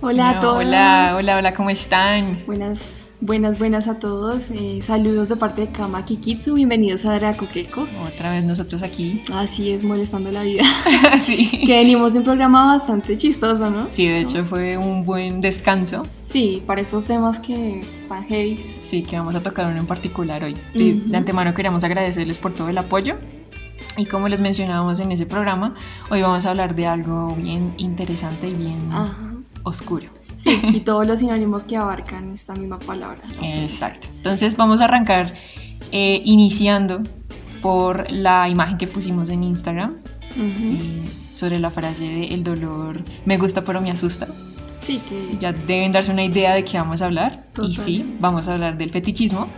Hola a todos. Hola, hola, hola, ¿cómo están? Buenas, buenas, buenas a todos. Eh, saludos de parte de Kama Kikitsu. Bienvenidos a Drakukeko. Otra vez nosotros aquí. Así es, molestando la vida. sí. Que venimos de un programa bastante chistoso, ¿no? Sí, de hecho fue un buen descanso. Sí, para estos temas que están heavy. Sí, que vamos a tocar uno en particular hoy. De, Ujú. de antemano queríamos agradecerles por todo el apoyo. Y como les mencionábamos en ese programa, hoy vamos a hablar de algo bien interesante y bien Ajá. oscuro. Sí, y todos los sinónimos que abarcan esta misma palabra. Exacto. Entonces vamos a arrancar eh, iniciando por la imagen que pusimos en Instagram Ujú. eh, sobre la frase de el dolor me gusta pero me asusta. Sí, que. Ya deben darse una idea de qué vamos a hablar. Y sí, vamos a hablar del fetichismo.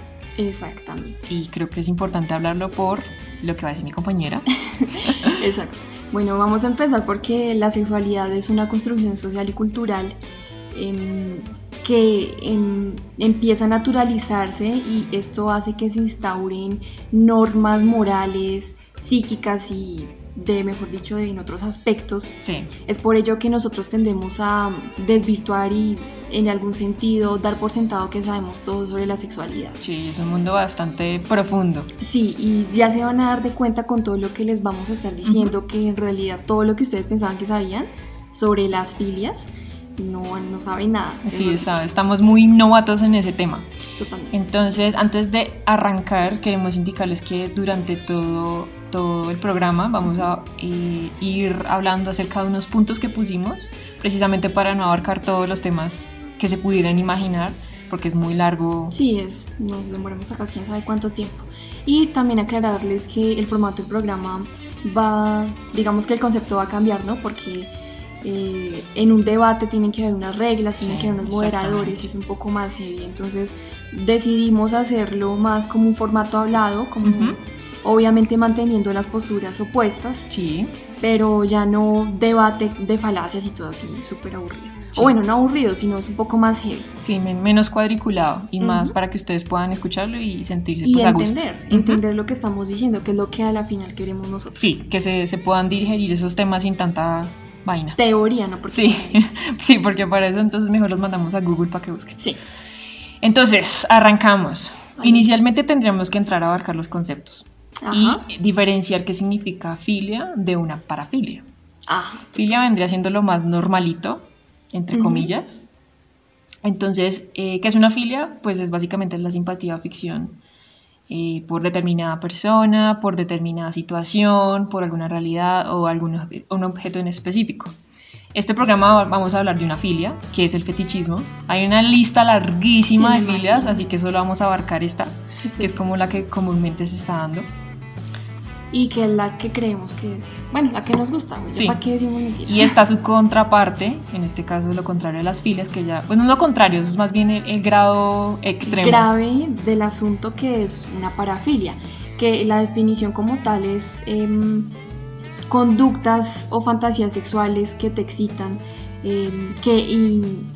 Exactamente. Y creo que es importante hablarlo por lo que va a decir mi compañera. Exacto. Bueno, vamos a empezar porque la sexualidad es una construcción social y cultural em, que em, empieza a naturalizarse y esto hace que se instauren normas morales, psíquicas y de, mejor dicho, de, en otros aspectos. Sí, Es por ello que nosotros tendemos a desvirtuar y en algún sentido dar por sentado que sabemos todo sobre la sexualidad. sí, es un mundo bastante profundo. Sí, y ya se van a dar de cuenta con todo lo que les vamos a estar diciendo, que en realidad todo lo que ustedes pensaban que sabían sobre las filias, no, no saben nada. Sí, sabe, estamos muy novatos en ese tema. Totalmente. Entonces, antes de arrancar, queremos indicarles que durante todo, todo el programa vamos a eh, ir hablando acerca de unos puntos que pusimos, precisamente para no abarcar todos los temas que se pudieran imaginar, porque es muy largo. Sí, es, nos demoramos acá quién sabe cuánto tiempo. Y también aclararles que el formato del programa va, digamos que el concepto va a cambiar, ¿no? Porque eh, en un debate tienen que haber unas reglas, tienen Sí, que haber unos moderadores, es un poco más heavy. Entonces decidimos hacerlo más como un formato hablado, como Ujú. Obviamente manteniendo las posturas opuestas, Sí, pero ya no debate de falacias y todo así, súper aburrido. Sí. O bueno, no aburrido, sino es un poco más heavy. sí, men- menos cuadriculado y más para que ustedes puedan escucharlo y sentirse Y pues, a gusto. entender, entender lo que estamos diciendo, que es lo que a la final queremos nosotros. Sí, que se, se puedan digerir esos temas sin tanta vaina. Teoría, ¿no? Porque Sí, sí, porque para eso entonces mejor los mandamos a Google para que busquen. Sí. Entonces, arrancamos. Inicialmente tendríamos que entrar a abarcar los conceptos Ajá. y diferenciar qué significa filia de una parafilia. Ajá. Filia vendría siendo lo más normalito, entre Ujú. comillas. Entonces, eh, ¿qué es una filia? Pues es básicamente la simpatía o ficción eh, por determinada persona, por determinada situación, por alguna realidad o algún un objeto en específico. Este programa vamos a hablar de una filia, que es el fetichismo. Hay una lista larguísima Sí, de filias, imagino. así que solo vamos a abarcar esta, que es como la que comúnmente se está dando. Y que es la que creemos que es, bueno, la que nos gusta, güey. Sí. ¿Para qué decimos mentiras? Y está su contraparte, en este caso lo contrario de las filias, que ya, pues no es lo contrario, eso es más bien el, el grado extremo. grave del asunto que es una parafilia, que la definición como tal es em, conductas o fantasías sexuales que te excitan, em, que, in-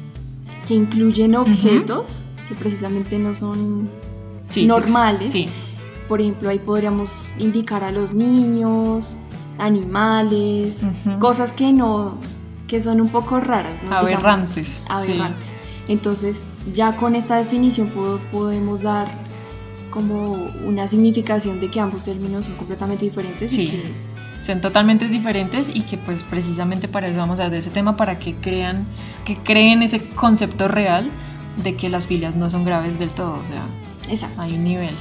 que incluyen objetos que precisamente no son sí, normales. Sí, Por ejemplo, ahí podríamos indicar a los niños, animales, Ujú. cosas que no, que son un poco raras, ¿no? Digamos, Aberrantes, sí. aberrantes. Entonces, ya con esta definición po- podemos dar como una significación de que ambos términos son completamente diferentes y Sí. que son totalmente diferentes y que pues precisamente para eso vamos a hablar de ese tema, para que crean, que creen ese concepto real de que las filias no son graves del todo, o sea, exacto. hay un nivel.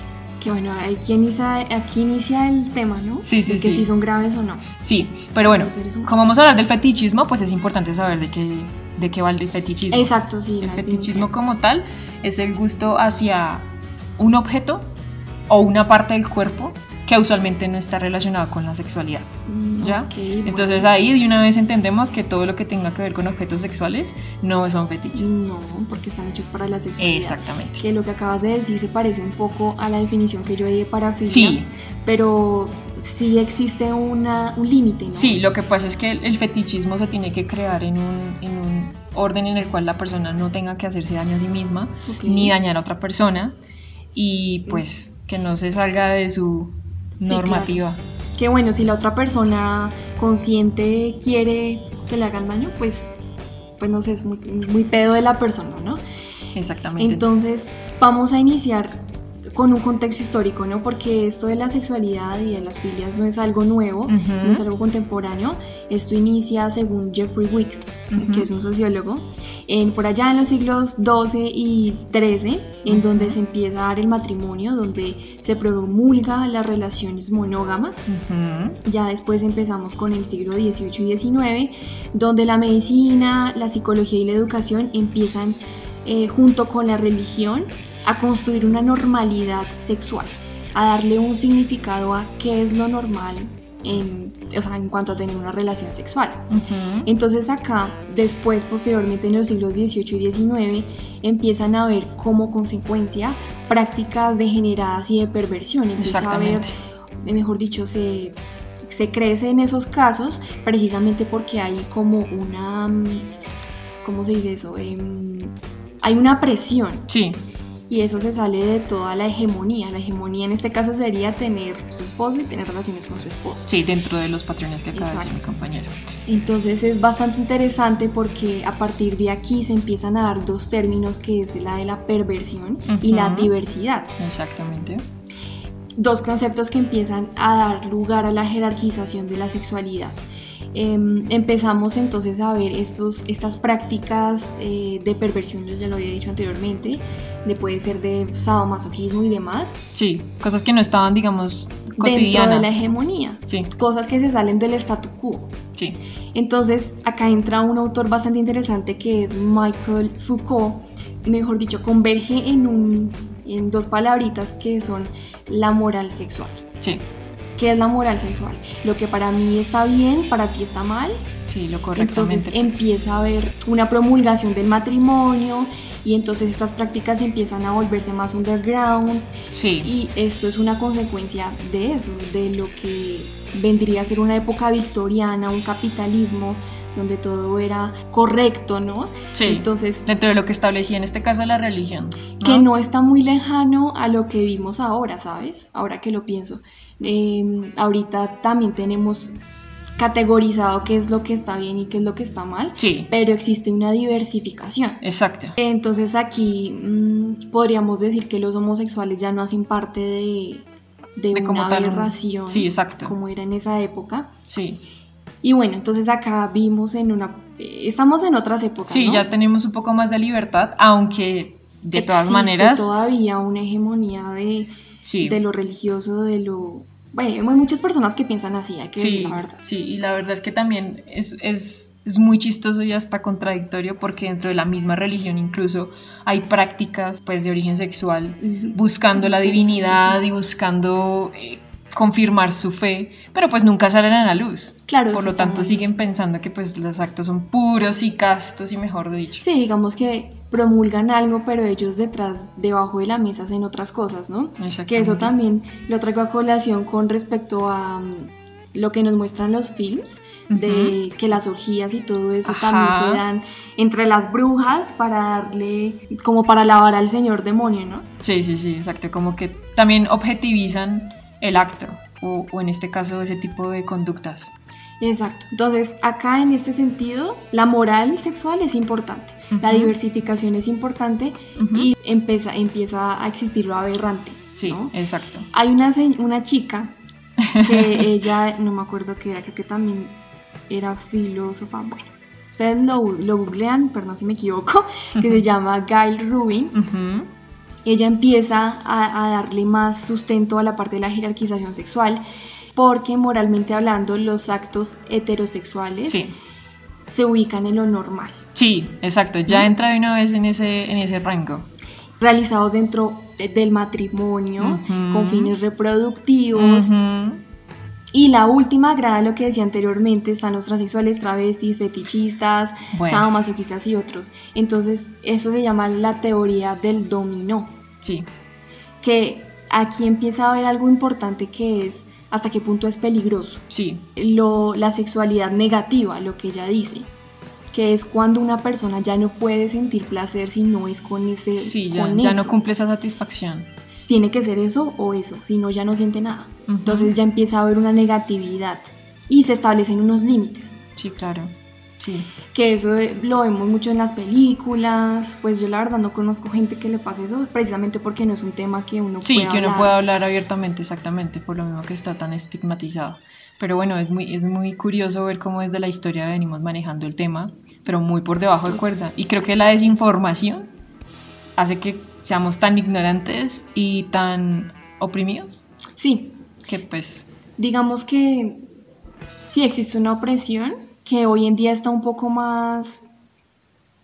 Que bueno, aquí inicia, aquí inicia el tema, ¿no? Sí, sí, de que sí. si son graves o no. Sí, pero bueno, como vamos a hablar del fetichismo, pues es importante saber de qué, de qué va el fetichismo. Exacto, sí. El fetichismo definición. como tal es el gusto hacia un objeto o una parte del cuerpo que usualmente no está relacionado con la sexualidad. Mm, ¿Ya? bueno. Entonces ahí de una vez entendemos que todo lo que tenga que ver con objetos sexuales no son fetiches. No, porque están hechos para la sexualidad. Exactamente. Que lo que acabas de decir se parece un poco a la definición que yo di de parafilia. Sí, Pero sí existe una, un límite, ¿no? sí, lo que pasa es que el, el fetichismo se tiene que crear en un, en un orden en el cual la persona no tenga que hacerse daño a sí misma ni dañar a otra persona y pues que no se salga de su Sí, normativa. que bueno, si la otra persona consciente quiere que le hagan daño, pues, pues no sé, es muy, muy pedo de la persona, ¿no? Exactamente. Entonces, vamos a iniciar con un contexto histórico, ¿no? Porque esto de la sexualidad y de las filias no es algo nuevo, no es algo contemporáneo. Esto inicia según Jeffrey Wicks, que es un sociólogo, en, por allá en los siglos XII y XIII, en donde se empieza a dar el matrimonio, donde se promulga las relaciones monógamas. Ya después empezamos con el siglo XVIII y XIX, donde la medicina, la psicología y la educación empiezan eh, junto con la religión a construir una normalidad sexual, a darle un significado a qué es lo normal en, en cuanto a tener una relación sexual. Entonces acá, después, posteriormente en los siglos XVIII y XIX, empiezan a ver como consecuencia prácticas degeneradas y de perversión. Empieza a ver, mejor dicho, se, se crece en esos casos precisamente porque hay como una, ¿cómo se dice eso? Em, hay una presión. Sí y eso se sale de toda la hegemonía. La hegemonía en este caso sería tener su esposo y tener relaciones con su esposo. Sí, dentro de los patrones que acaba de decir mi compañero. Entonces es bastante interesante porque a partir de aquí se empiezan a dar dos términos que es la de la perversión y la diversidad. Exactamente dos conceptos que empiezan a dar lugar a la jerarquización de la sexualidad. Em, empezamos entonces a ver estos, estas prácticas eh, de perversión, yo ya lo había dicho anteriormente, de puede ser de sadomasoquismo y demás. Sí, cosas que no estaban, digamos, cotidianas. Dentro de la hegemonía. Sí. Cosas que se salen del statu quo. Sí. Entonces, acá entra un autor bastante interesante que es Michael Foucault, mejor dicho, converge en, un, en dos palabritas que son la moral sexual. Sí. ¿Qué es la moral sexual? Lo que para mí está bien, para ti está mal. Sí, lo correctamente. Entonces empieza a haber una promulgación del matrimonio y entonces estas prácticas empiezan a volverse más underground. Sí. Y esto es una consecuencia de eso, de lo que vendría a ser una época victoriana, un capitalismo donde todo era correcto, ¿no? Sí. Entonces, dentro de lo que establecía en este caso la religión. Que no está muy lejano a lo que vimos ahora, ¿sabes? Ahora que lo pienso. Em, ahorita también tenemos categorizado qué es lo que está bien y qué es lo que está mal, sí. pero existe una diversificación. Exacto. Entonces aquí mm, podríamos decir que los homosexuales ya no hacen parte de, de, una aberración sí, exacto. como era en esa época. Sí. Y bueno, entonces acá vimos en una... Estamos en otras épocas. Sí, ya tenemos un poco más de libertad, aunque de todas maneras... todavía una hegemonía de, de lo religioso, de lo... Bueno, hay muchas personas que piensan así, hay que sí, decir la verdad. Sí, y la verdad es que también es, es, es muy chistoso y hasta contradictorio porque dentro de la misma religión incluso hay prácticas pues de origen sexual buscando la divinidad y buscando eh, confirmar su fe, pero pues nunca salen a la luz. Claro. Por lo tanto siguen pensando que pues los actos son puros y castos y mejor dicho. Sí, digamos que promulgan algo, pero ellos detrás, debajo de la mesa hacen otras cosas, ¿no? Que eso también lo traigo a colación con respecto a mm, lo que nos muestran los films, de que las orgías y todo eso también se dan entre las brujas para darle, como para lavar al señor demonio, ¿no? Sí, sí, sí, exacto, como que también objetivizan el acto o, en este caso ese tipo de conductas. Exacto. Entonces, acá en este sentido, la moral sexual es importante, la diversificación es importante y empieza, empieza a existir lo aberrante. Sí, exacto. Hay una, una chica que ella, no me acuerdo qué era, creo que también era filósofa, bueno, ustedes lo, lo googlean, perdón si me equivoco, que se llama Gail Rubin ella empieza a, darle más sustento a la parte de la jerarquización sexual, porque moralmente hablando los actos heterosexuales se ubican en lo normal. Sí, exacto, ya entra de una vez en ese, en ese rango. Realizados dentro del matrimonio, con fines reproductivos. Y la última agrada lo que decía anteriormente, están los transexuales, travestis, fetichistas, sadomasoquistas y otros. Entonces, eso se llama la teoría del dominó. Sí. Que aquí empieza a haber algo importante que es hasta qué punto es peligroso. Sí. Lo, la sexualidad negativa, lo que ella dice que es cuando una persona ya no puede sentir placer si no es con ese sí ya, ya no cumple esa satisfacción tiene que ser eso o eso, si no ya no siente nada. Entonces ya empieza a haber una negatividad y se establecen unos límites. Sí, claro. Sí. Que eso eh, lo vemos mucho en las películas, pues yo la verdad no conozco gente que le pase eso, precisamente porque no es un tema que uno Sí, pueda que uno hablar. pueda hablar abiertamente, exactamente, por lo mismo que está tan estigmatizado. Pero bueno, es muy, es muy curioso ver cómo desde la historia venimos manejando el tema, pero muy por debajo de cuerda. Y creo que la desinformación hace que seamos tan ignorantes y tan oprimidos Sí, que pues... digamos que sí existe una opresión que hoy en día está un poco más,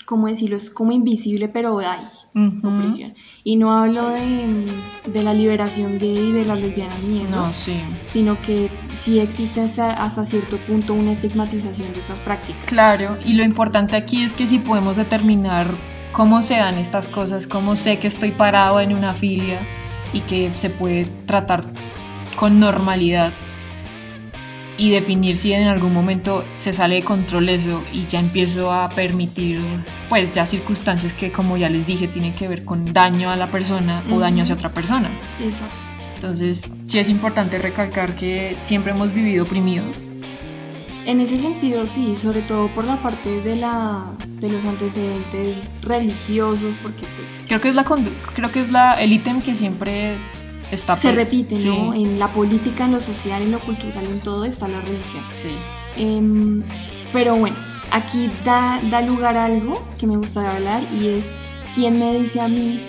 ¿cómo decirlo? Es como invisible, pero hay ujú. opresión. Y no hablo de, de la liberación gay, de las lesbianas ni eso, No, sí. sino que sí existe hasta, hasta cierto punto una estigmatización de esas prácticas. Claro, y lo importante aquí es que si podemos determinar cómo se dan estas cosas, cómo sé que estoy parado en una filia y que se puede tratar con normalidad y definir si en algún momento se sale de control eso y ya empiezo a permitir pues ya circunstancias que como ya les dije tienen que ver con daño a la persona o daño hacia otra persona. Exacto. Entonces sí es importante recalcar que siempre hemos vivido oprimidos. En ese sentido, sí, sobre todo por la parte de, la, de los antecedentes religiosos, porque pues Creo que es la creo que es la el ítem que siempre está se repite, sí, ¿no? En la política, en lo social, en lo cultural, en todo está la religión. Sí. Em, pero bueno, aquí da, da lugar a algo que me gustaría hablar y es quién me dice a mí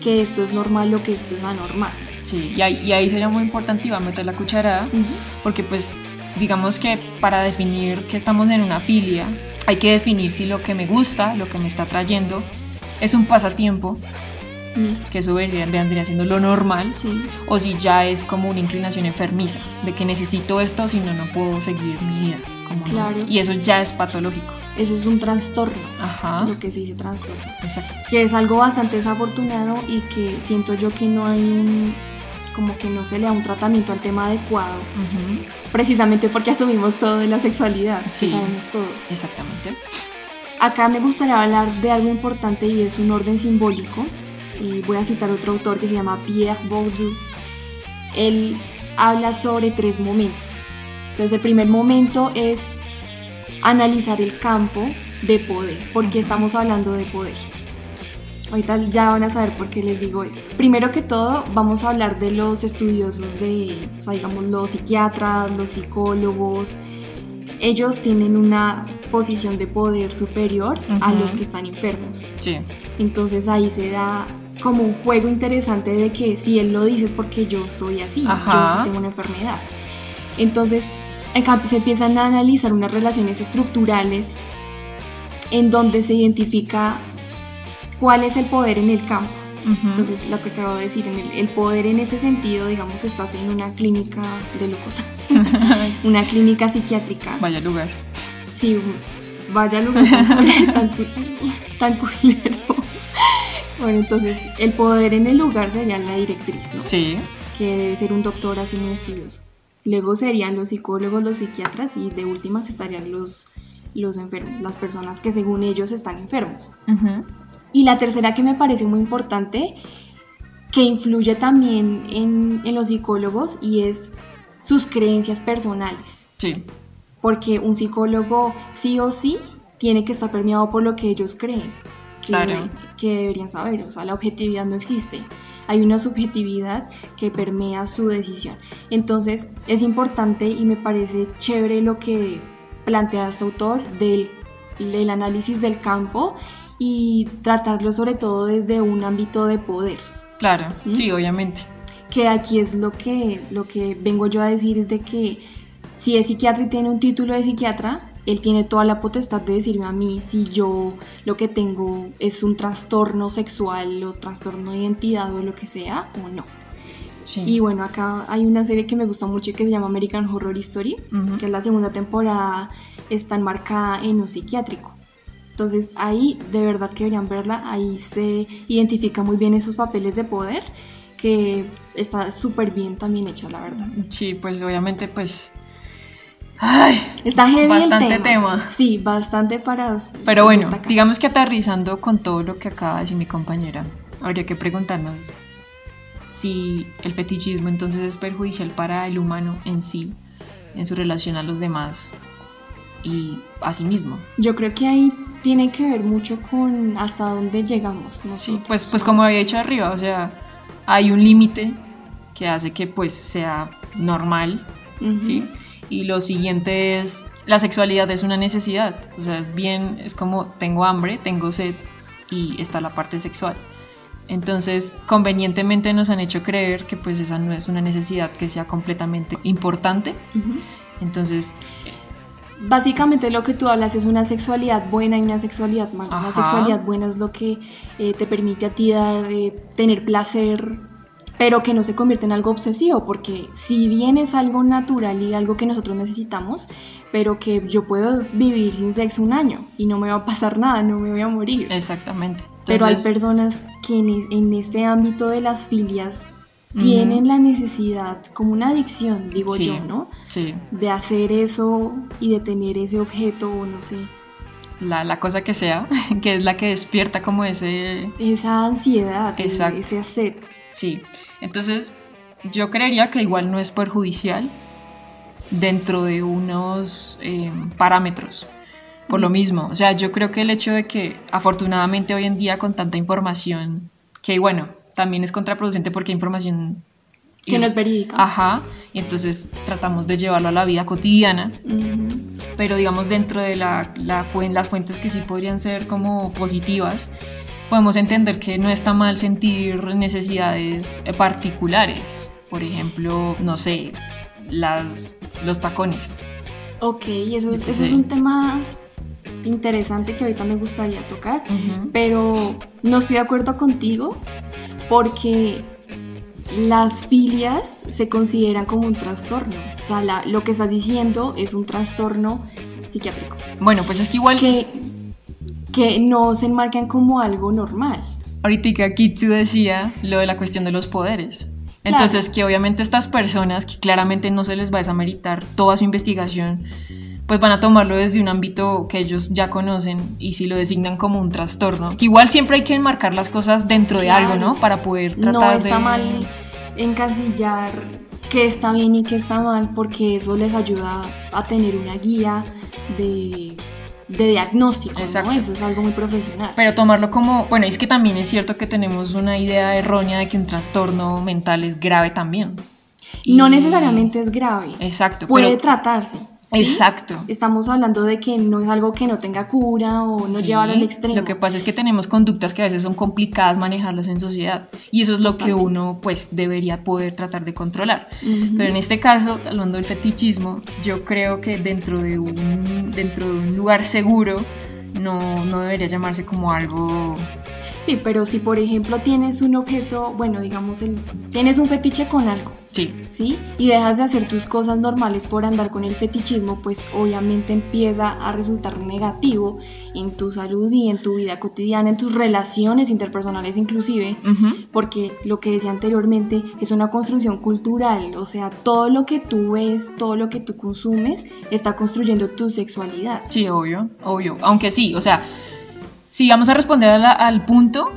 que esto es normal o que esto es anormal. Sí, y ahí, y ahí sería muy importante va a meter la cucharada, Ujú. porque pues digamos que para definir que estamos en una filia, hay que definir si lo que me gusta, lo que me está trayendo, es un pasatiempo, Mm, que eso vendría, siendo lo normal, Sí, o si ya es como una inclinación enfermiza, de que necesito esto, si no, no puedo seguir mi vida. como no. Claro. Y eso ya es patológico. eso es un trastorno, Ajá, lo que se dice trastorno. exacto. que es algo bastante desafortunado y que siento yo que no hay un como que no se le da un tratamiento al tema adecuado, Ujú, precisamente porque asumimos todo de la sexualidad, Sí. sabemos todo. Exactamente. Acá me gustaría hablar de algo importante y es un orden simbólico. Y voy a citar otro autor que se llama Pierre Bourdieu. Él habla sobre tres momentos. Entonces el primer momento es analizar el campo de poder. ¿Por qué Ujú. estamos hablando de poder? Ahorita ya van a saber por qué les digo esto. Primero que todo, vamos a hablar de los estudiosos de, o sea, digamos, los psiquiatras, los psicólogos. Ellos tienen una posición de poder superior a Ujú. los que están enfermos. Sí. Entonces ahí se da como un juego interesante de que si él lo dice es porque yo soy así, yo sí tengo una enfermedad. Entonces acá se empiezan a analizar unas relaciones estructurales en donde se identifica cuál es el poder en el campo. Entonces, lo que acabo de decir, en el, el poder en ese sentido, digamos, estás en una clínica de locos, una clínica psiquiátrica. Vaya lugar. Sí, vaya lugar tan, tan culero. Bueno, entonces, el poder en el lugar sería la directriz, ¿no? Sí. Que debe ser un doctor así muy estudioso. Luego serían los psicólogos, los psiquiatras y de últimas estarían los, los enfermos, las personas que según ellos están enfermos. Ujú. Y la tercera que me parece muy importante, que influye también en, en los psicólogos y es sus creencias personales. Sí. Porque un psicólogo sí o sí tiene que estar permeado por lo que ellos creen. Que, Claro. que deberían saber. O sea, la objetividad no existe. Hay una subjetividad que permea su decisión. Entonces, es importante y me parece chévere lo que plantea este autor del, del análisis del campo y tratarlo sobre todo desde un ámbito de poder. Claro. ¿Mm? Sí, obviamente. Que aquí es lo que, lo que vengo yo a decir de que si es psiquiatra y tiene un título de psiquiatra, él tiene toda la potestad de decirme a mí si yo lo que tengo es un trastorno sexual o trastorno de identidad o lo que sea o no. Sí. Y bueno, acá hay una serie que me gusta mucho que se llama American Horror Story, Ujú. que es la segunda temporada, está enmarcada en un psiquiátrico. Entonces ahí de verdad que deberían verla, ahí se identifica muy bien esos papeles de poder, que está súper bien también hecha, la verdad. Sí, pues obviamente, pues. Ay, Está heavy Bastante el tema. tema. Sí, bastante para... pero bueno, digamos que aterrizando con todo lo que acaba de decir mi compañera, habría que preguntarnos si el fetichismo entonces es perjudicial para el humano en sí, en su relación a los demás y a sí mismo. Yo creo que ahí tiene que ver mucho con hasta dónde llegamos. ¿no? Sí, pues, pues como había dicho arriba, o sea, hay un límite que hace que pues sea normal, ¿sí? Y lo siguiente es, la sexualidad es una necesidad, o sea, es bien, es como tengo hambre, tengo sed y está la parte sexual. Entonces, convenientemente nos han hecho creer que pues esa no es una necesidad que sea completamente importante. Entonces... Básicamente lo que tú hablas es una sexualidad buena y una sexualidad mala. La sexualidad buena es lo que eh, te permite a ti dar, eh, tener placer pero que no se convierte en algo obsesivo, porque si bien es algo natural y algo que nosotros necesitamos, pero que yo puedo vivir sin sexo un año y no me va a pasar nada, no me voy a morir. Exactamente. pero hay personas que en, este ámbito de las filias tienen la necesidad, como una adicción, digo yo, ¿no? Sí. De hacer eso y de tener ese objeto o no sé. La, la, cosa que sea, que es la que despierta como ese... Esa ansiedad, ese sed. Sí, entonces yo creería que igual no es perjudicial dentro de unos eh, parámetros. Por lo mismo, o sea, yo creo que el hecho de que afortunadamente hoy en día con tanta información, que bueno, también es contraproducente porque hay información que no es verídica. Ajá, y entonces tratamos de llevarlo a la vida cotidiana, pero digamos dentro de la, la, las fuentes que sí podrían ser como positivas, podemos entender que no está mal sentir necesidades particulares. Por ejemplo, no sé, las, los tacones. Ok, eso, es, eso es un tema interesante que ahorita me gustaría tocar, pero no estoy de acuerdo contigo porque las filias se consideran como un trastorno. O sea, lo que estás diciendo es un trastorno psiquiátrico. Bueno, pues es que igual... Que, que no se enmarcan como algo normal. Ahorita aquí tú decía lo de la cuestión de los poderes. Entonces, que obviamente estas personas que claramente no se les va a desameritar toda su investigación, pues van a tomarlo desde un ámbito que ellos ya conocen y si lo designan como un trastorno, que igual siempre hay que enmarcar las cosas dentro de algo, ¿no? Para poder tratar no está mal encasillar qué está bien y qué está mal, porque eso les ayuda a tener una guía de de diagnóstico, Exacto. Eso es algo muy profesional. Pero tomarlo como, bueno, es que también es cierto que tenemos una idea errónea de que un trastorno mental es grave también. No necesariamente es grave. Exacto. Puede tratarse. Exacto. Estamos hablando de que no es algo que no tenga cura o no llevar al extremo. Lo que pasa es que tenemos conductas que a veces son complicadas manejarlas en sociedad y eso es lo que uno pues debería poder tratar de controlar. Pero en este caso, hablando del fetichismo, yo creo que dentro de un, dentro de un lugar seguro no, no debería llamarse como algo Sí, pero si por ejemplo tienes un objeto, bueno, digamos, el, tienes un fetiche con algo, Sí. ¿Sí? Y dejas de hacer tus cosas normales por andar con el fetichismo, pues obviamente empieza a resultar negativo en tu salud y en tu vida cotidiana, en tus relaciones interpersonales inclusive, porque lo que decía anteriormente es una construcción cultural, o sea, todo lo que tú ves, todo lo que tú consumes está construyendo tu sexualidad. Sí, obvio, obvio. Aunque sí, o sea, si vamos a responder al punto,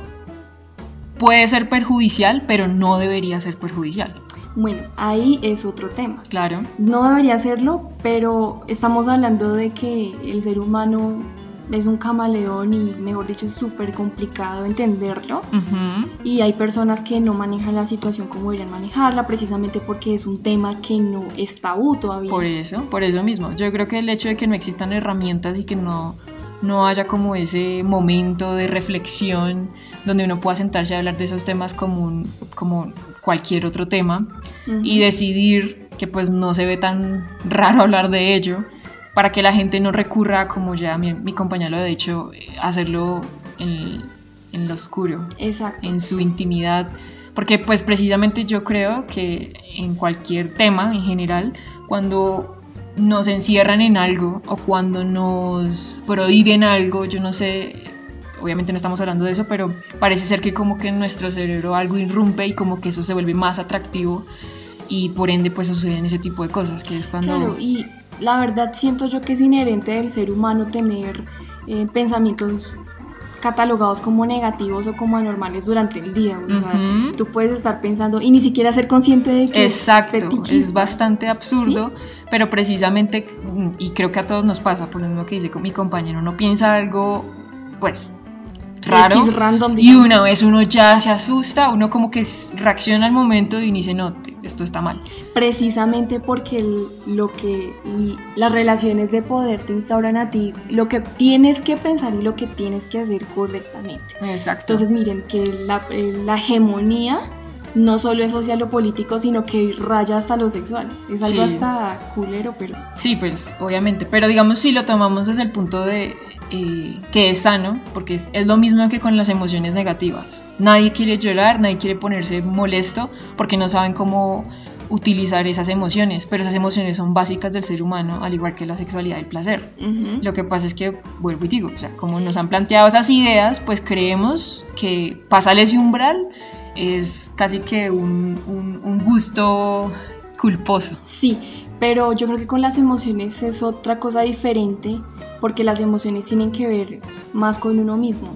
puede ser perjudicial, pero no debería ser perjudicial. Bueno, ahí es otro tema. Claro. No debería hacerlo, pero estamos hablando de que el ser humano es un camaleón y, mejor dicho, es súper complicado entenderlo. Y hay personas que no manejan la situación como deberían manejarla, precisamente porque es un tema que no es tabú todavía. Por eso, por eso mismo. Yo creo que el hecho de que no existan herramientas y que no, no haya como ese momento de reflexión donde uno pueda sentarse a hablar de esos temas como, como cualquier otro tema y decidir que pues no se ve tan raro hablar de ello para que la gente no recurra, como ya mi, mi compañero lo ha dicho, hacerlo en, en lo oscuro, Exacto. en su intimidad. Porque pues precisamente yo creo que en cualquier tema en general, cuando nos encierran en algo o cuando nos prohíben algo, yo no sé, obviamente no estamos hablando de eso, pero parece ser que como que en nuestro cerebro algo irrumpe y como que eso se vuelve más atractivo y por ende pues suceden ese tipo de cosas, que es cuando... Claro, y la verdad siento yo que es inherente del ser humano tener eh, pensamientos catalogados como negativos o como anormales durante el día. O sea, Ujú. tú puedes estar pensando y ni siquiera ser consciente de que Exacto, es bastante absurdo, pero precisamente, mm, y creo que a todos nos pasa, por lo mismo que dice con mi compañero, uno piensa algo, pues, raro, X random, y una vez uno ya se asusta, uno como que reacciona al momento y dice, no, esto está mal. precisamente porque lo que las relaciones de poder te instauran a ti, lo que tienes que pensar y lo que tienes que hacer correctamente. Exacto. Entonces miren que la, eh, la hegemonía no solo es social o político, sino que raya hasta lo sexual. Es algo Sí. hasta culero, pero Sí, pues obviamente, pero digamos si lo tomamos desde el punto de eh, que es sano, porque es, es lo mismo que con las emociones negativas. Nadie quiere llorar, nadie quiere ponerse molesto porque no saben cómo utilizar esas emociones, pero esas emociones son básicas del ser humano, al igual que la sexualidad y el placer. Lo que pasa es que, vuelvo y digo, o sea, como nos han planteado esas ideas, pues creemos que pasar ese umbral es casi que un, un- gusto culposo. Sí, pero yo creo que con las emociones es otra cosa diferente porque las emociones tienen que ver más con uno mismo.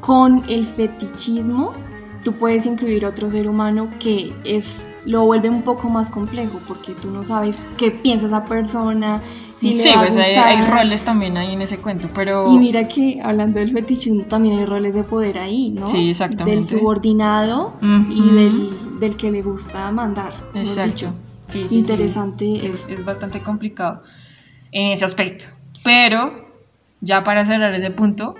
Con el fetichismo, tú puedes incluir otro ser humano que es lo vuelve un poco más complejo porque tú no sabes qué piensa esa persona, le sí, va a pues hay, roles también ahí en ese cuento, pero... Y mira que hablando del fetichismo también hay roles de poder ahí, ¿no? Sí, exactamente. Del subordinado y del, del que le gusta mandar. Exacto. dicho. Sí, sí, sí. Interesante Es, es bastante complicado en ese aspecto. Pero, ya para cerrar ese punto,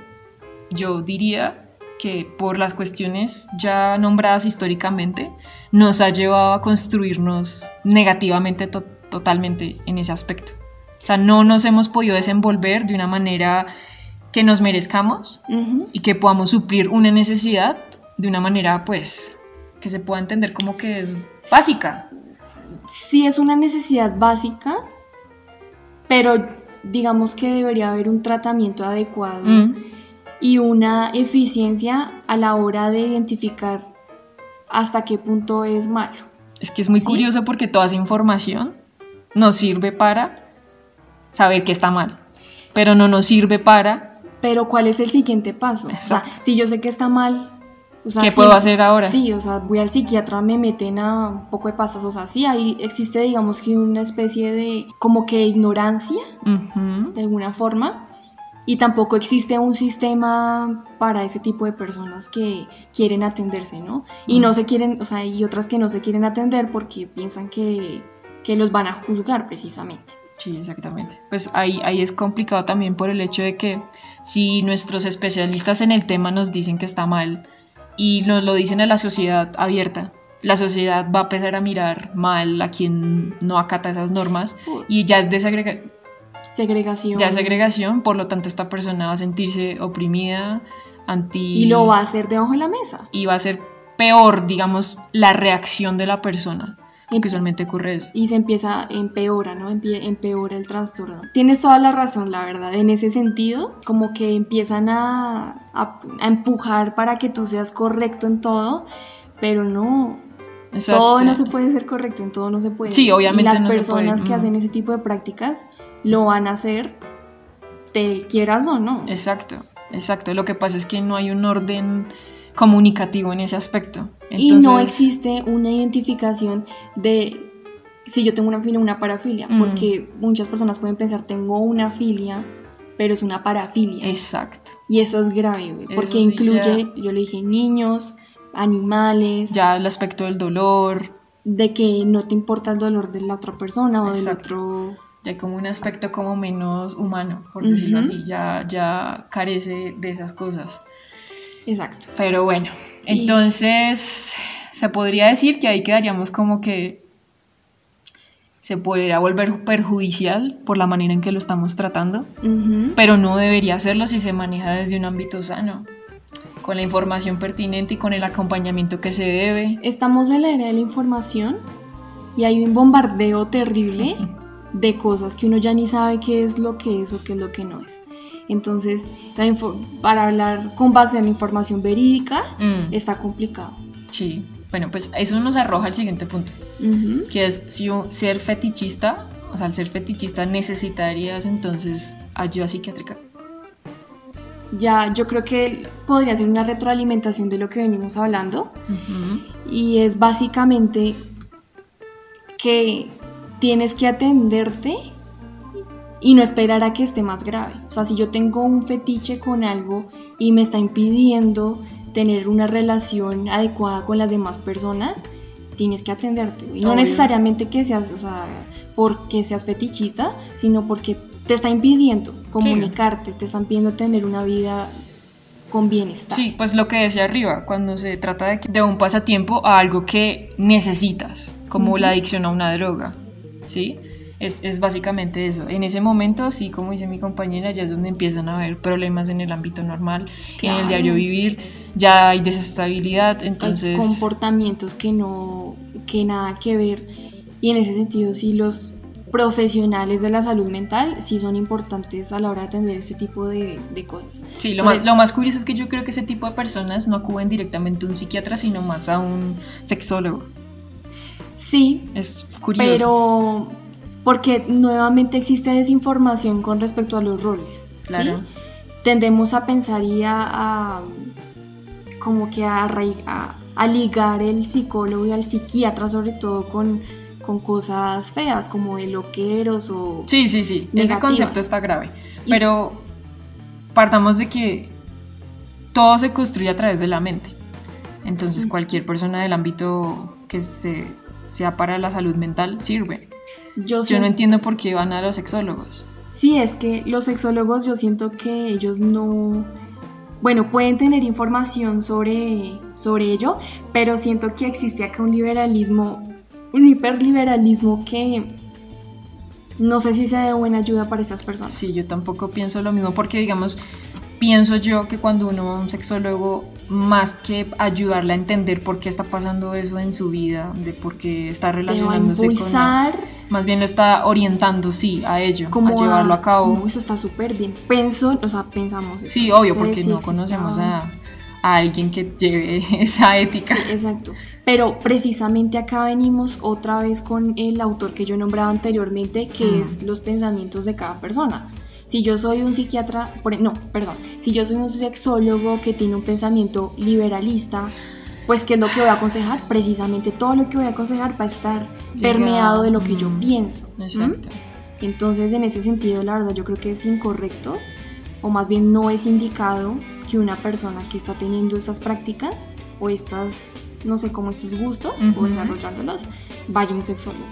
yo diría que por las cuestiones ya nombradas históricamente, nos ha llevado a construirnos negativamente to- totalmente en ese aspecto. O sea, no nos hemos podido desenvolver de una manera que nos merezcamos Ujú. y que podamos suplir una necesidad de una manera, pues, que se pueda entender como que es básica. sí es una necesidad básica, pero digamos que debería haber un tratamiento adecuado Mm. y una eficiencia a la hora de identificar hasta qué punto es malo. Es que es muy Sí. curioso porque toda esa información nos sirve para saber que está mal, pero no nos sirve para Pero ¿cuál es el siguiente paso? O sea, si yo sé que está mal, o sea, ¿Qué sí- puedo hacer ahora? Sí, o sea, voy al psiquiatra, me meten a un poco de pastas, o sea, sí, ahí existe, digamos que una especie de como que ignorancia de alguna forma. Y tampoco existe un sistema para ese tipo de personas que quieren atenderse, ¿no? Y no se quieren, o sea, y otras que no se quieren atender porque piensan que, que los van a juzgar precisamente. Sí, exactamente. Pues ahí, ahí es complicado también por el hecho de que si nuestros especialistas en el tema nos dicen que está mal y nos lo dicen a la sociedad abierta, la sociedad va a empezar a mirar mal a quien no acata esas normas y ya es desagrega- Segregación. ya es segregación, por lo tanto esta persona va a sentirse oprimida, anti... Y lo va a hacer debajo de la mesa. y va a ser peor, digamos, la reacción de la persona. Em- Que usualmente ocurre eso. Y se empieza, empeora, ¿no? Empeora el trastorno. Tienes toda la razón, la verdad. En ese sentido, como que empiezan a, a- a empujar para que tú seas correcto en todo, pero no, todo no se puede ser correcto, en todo no se puede. Sí, obviamente Y las no personas que hacen ese tipo de prácticas lo van a hacer, te quieras o no. Exacto, exacto. Lo que pasa es que no hay un orden comunicativo en ese aspecto. y no Entonces, existe una identificación de si yo tengo una filia o una parafilia, Mm. porque muchas personas pueden pensar tengo una filia, pero es una parafilia. Exacto. Y eso es grave, güey, porque sí, incluye, yo le dije, niños, animales, Ya el aspecto del dolor, de que no te importa el dolor de la otra persona o Exacto. del otro. ya hay como un aspecto como menos humano, por decirlo Ujú. así. Ya, ya carece de esas cosas. Exacto. Pero bueno, Y- entonces se podría decir que ahí quedaríamos como que se podría volver perjudicial por la manera en que lo estamos tratando, pero no debería hacerlo si se maneja desde un ámbito sano, con la información pertinente y con el acompañamiento que se debe. Estamos en la era de la información y hay un bombardeo terrible de cosas que uno ya ni sabe qué es lo que es o qué es lo que no es. Entonces, la para hablar con base en la información verídica Mm, está complicado. sí, bueno, pues eso nos arroja al siguiente punto, que es si ser fetichista, o sea, al ser fetichista necesitarías entonces ayuda psiquiátrica. ya yo creo que podría ser una retroalimentación de lo que venimos hablando y es básicamente que tienes que atenderte y no esperar a que esté más grave. O sea, si yo tengo un fetiche con algo y me está impidiendo tener una relación adecuada con las demás personas, tienes que atenderte. Y no necesariamente que seas, o sea, porque seas fetichista, sino porque te está impidiendo comunicarte, te están pidiendo tener una vida con bienestar. Sí, pues lo que decía arriba, cuando se trata de, de un pasatiempo a algo que necesitas, como la adicción a una droga, ¿sí? Es, es, básicamente eso. En ese momento, sí, como dice mi compañera, ya es donde empiezan a haber problemas en el ámbito normal, en el diario vivir, ya hay desestabilidad, entonces... Hay comportamientos que no, que nada que ver. Y en ese sentido, sí, los profesionales de la salud mental sí son importantes a la hora de atender este tipo de, cosas. Sí, lo más, lo más, curioso es que yo creo que ese tipo de personas no acuden directamente a un psiquiatra, sino más a un sexólogo. Sí, es curioso. Pero porque nuevamente existe desinformación con respecto a los roles. Claro. Tendemos a pensar y a, como que a, a ligar el psicólogo y al psiquiatra sobre todo con con cosas feas como de loqueros o... Sí, sí, sí, ese concepto está grave. Pero partamos de que todo se construye a través de la mente. Entonces cualquier persona del ámbito que se, sea para la salud mental sirve. Yo, yo no entiendo por qué van a los sexólogos. Sí, es que los sexólogos yo siento que ellos no... Bueno, pueden tener información sobre, sobre ello, pero siento que existe acá un liberalismo un hiperliberalismo que no sé si sea de buena ayuda para estas personas. Sí, yo tampoco pienso lo mismo porque digamos, pienso yo que cuando uno va a un sexólogo, más que ayudarle a entender por qué está pasando eso en su vida, de por qué está relacionándose con... más bien lo está orientando, sí, a ello, a llevarlo a, cabo. eso está súper bien. Pienso, o sea, pensamos... Sí, obvio, porque no conocemos a, a, alguien que lleve esa ética. Sí, exacto. Pero precisamente acá venimos otra vez con el autor que yo nombraba anteriormente, que es los pensamientos de cada persona. Si yo soy un psiquiatra, e, no, perdón, si yo soy un sexólogo que tiene un pensamiento liberalista, pues ¿qué es lo que voy a aconsejar? Precisamente todo lo que voy a aconsejar va a estar permeado de lo que yo pienso. Exacto. Entonces, en ese sentido, la verdad, yo creo que es incorrecto, o más bien no es indicado que una persona que está teniendo estas prácticas o estas no sé, cómo estos gustos o desarrollándolos, vaya un sexólogo.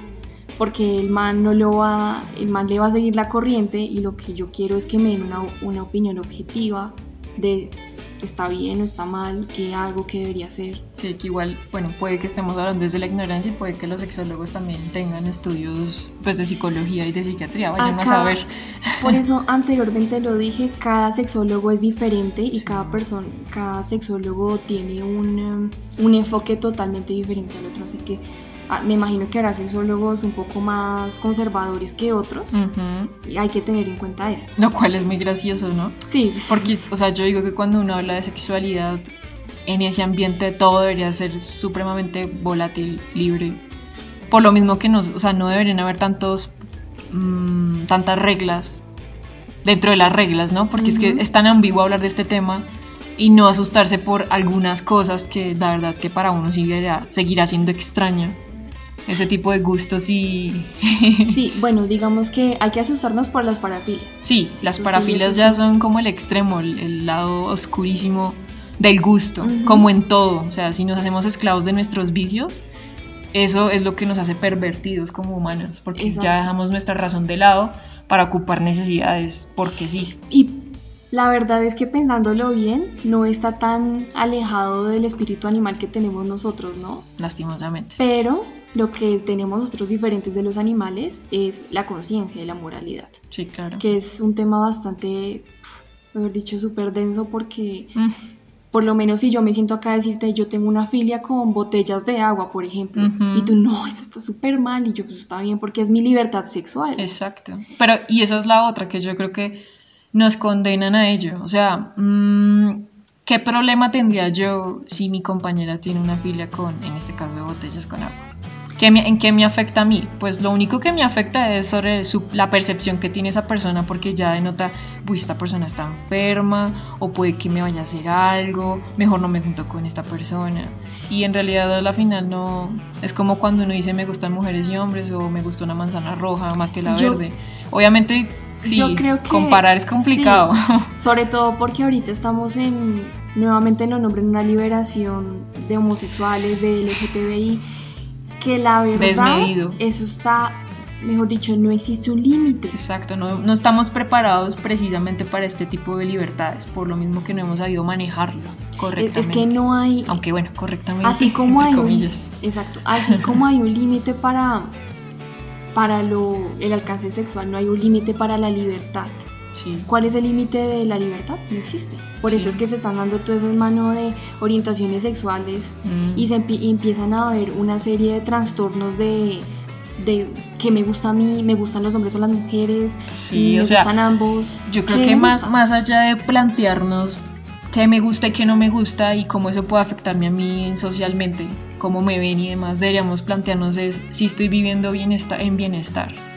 Porque el man no lo va, el man le va a seguir la corriente y lo que yo quiero es que me den una, una opinión objetiva de está bien o está mal, qué hago, qué debería hacer. Sí, que igual, bueno, puede que estemos hablando desde la ignorancia y puede que los sexólogos también tengan estudios pues de psicología y de psiquiatría, vayan a saber. Por eso anteriormente lo dije, cada sexólogo es diferente y cada persona, cada sexólogo tiene un, un enfoque totalmente diferente al otro, así que me imagino que habrá sexólogos un poco más conservadores que otros y hay que tener en cuenta esto. Lo cual es muy gracioso, ¿no? Sí. Porque, o sea, yo digo que cuando uno habla de sexualidad en ese ambiente todo debería ser supremamente volátil, libre. Por lo mismo que no, o sea, no deberían haber tantos, mm, tantas reglas dentro de las reglas, ¿no? Porque es que es tan ambiguo hablar de este tema y no asustarse por algunas cosas que la verdad que para uno seguirá, seguirá siendo extraño ese tipo de gustos y... sí, bueno, digamos que hay que asustarnos por las parafilias. Sí, las parafilias ya son como el extremo, el, lado oscurísimo del gusto, como en todo. O sea, si nos hacemos esclavos de nuestros vicios, eso es lo que nos hace pervertidos como humanos, porque ya dejamos nuestra razón de lado para ocupar necesidades, porque sí. Y la verdad es que pensándolo bien, no está tan alejado del espíritu animal que tenemos nosotros, ¿no? Lastimosamente. Pero lo que tenemos nosotros diferentes de los animales es la conciencia y la moralidad. Sí, claro. Que es un tema bastante, mejor dicho, súper denso porque... Mm. Por lo menos si yo me siento acá a decirte, yo tengo una filia con botellas de agua, por ejemplo, y tú, no, eso está súper mal, y yo, pues está bien porque es mi libertad sexual. Exacto. Pero, y esa es la otra, que yo creo que nos condenan a ello. O sea, mm, ¿qué problema tendría yo si mi compañera tiene una filia con, en este caso, botellas con agua? ¿En qué me afecta a mí? Pues lo único que me afecta es sobre la percepción que tiene esa persona porque ya denota, uy, esta persona está enferma o puede que me vaya a hacer algo, mejor no me junto con esta persona. Y en realidad a la final no, es como cuando uno dice me gustan mujeres y hombres o me gusta una manzana roja más que la verde. Obviamente Sí, yo creo que comparar es complicado. sobre todo porque ahorita estamos en nuevamente en lo nombre de una liberación de homosexuales, de LGTBI, que la verdad eso está mejor dicho, no existe un límite. Exacto, no, no, estamos preparados precisamente para este tipo de libertades, por lo mismo que no hemos sabido manejarlo correctamente. Es, que no hay... Aunque bueno, correctamente. Así como hay un, Exacto, así como hay un límite para, para lo, el alcance sexual, no hay un límite para la libertad. ¿Cuál es el límite de la libertad? No existe. Por eso es que se están dando todas esas manos de orientaciones sexuales mm. y se empiezan a ver una serie de trastornos de, de que me gusta a mí, me gustan los hombres o las mujeres, me gustan ambos. Yo creo que más, más allá de plantearnos qué me gusta y qué no me gusta y cómo eso puede afectarme a mí socialmente, cómo me ven y demás, deberíamos plantearnos es si estoy viviendo bienestar, en bienestar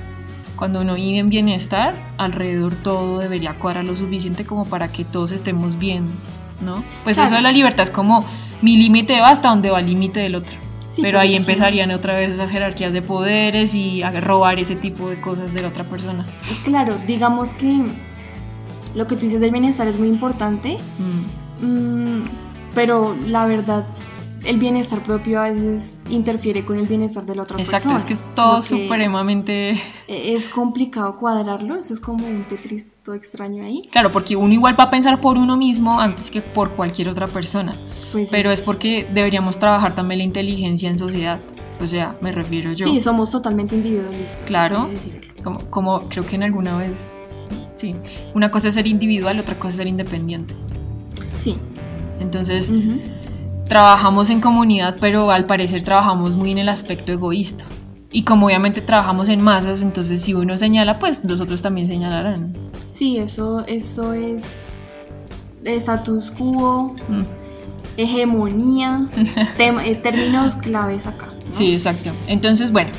cuando uno vive en bienestar, alrededor todo debería cuadrar lo suficiente como para que todos estemos bien, ¿no? Pues eso de la libertad es como mi límite va hasta donde va el límite del otro. pero ahí empezarían otra vez esas jerarquías de poderes y a robar ese tipo de cosas de la otra persona. Claro, digamos que lo que tú dices del bienestar es muy importante, mm. Mm, pero la verdad el bienestar propio a veces interfiere con el bienestar de la otra persona. Exacto, es que es todo supremamente... Es complicado cuadrarlo, eso es como un Tetris todo extraño ahí. Claro, porque uno igual va a pensar por uno mismo antes que por cualquier otra persona. Pues Pero es porque deberíamos trabajar también la inteligencia en sociedad. O sea, me refiero yo. Sí, somos totalmente individualistas. Claro. Como, como creo que en alguna vez... Sí, una cosa es ser individual, otra cosa es ser independiente. Sí. Entonces trabajamos en comunidad, pero al parecer trabajamos muy en el aspecto egoísta. Y como obviamente trabajamos en masas, entonces si uno señala, pues los otros también señalarán. Sí, eso, eso es status quo, mm. hegemonía, eh, términos claves acá. Sí, exacto. Entonces, bueno,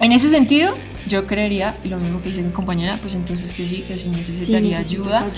en ese sentido, yo creería, lo mismo que dice mi compañera, pues entonces que sí, que sí necesitaría ayuda.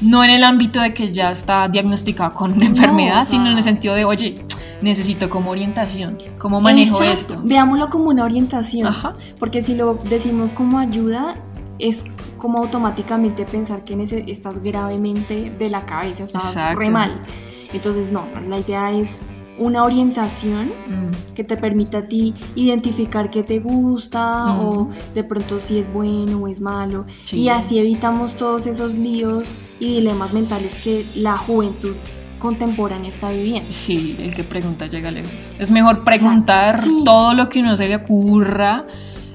No en el ámbito de que ya está diagnosticado con una enfermedad, sino en el sentido de, oye, necesito como orientación, ¿cómo manejo esto? Veámoslo como una orientación, porque si lo decimos como ayuda, es como automáticamente pensar que estás gravemente de la cabeza, estás re mal. Entonces, no, la idea es una orientación mm. que te permita a ti identificar qué te gusta mm. o de pronto si es bueno o es malo. Y así evitamos todos esos líos y dilemas mentales que la juventud contemporánea está viviendo. Sí, el que pregunta llega lejos. Es mejor preguntar todo lo que uno se le ocurra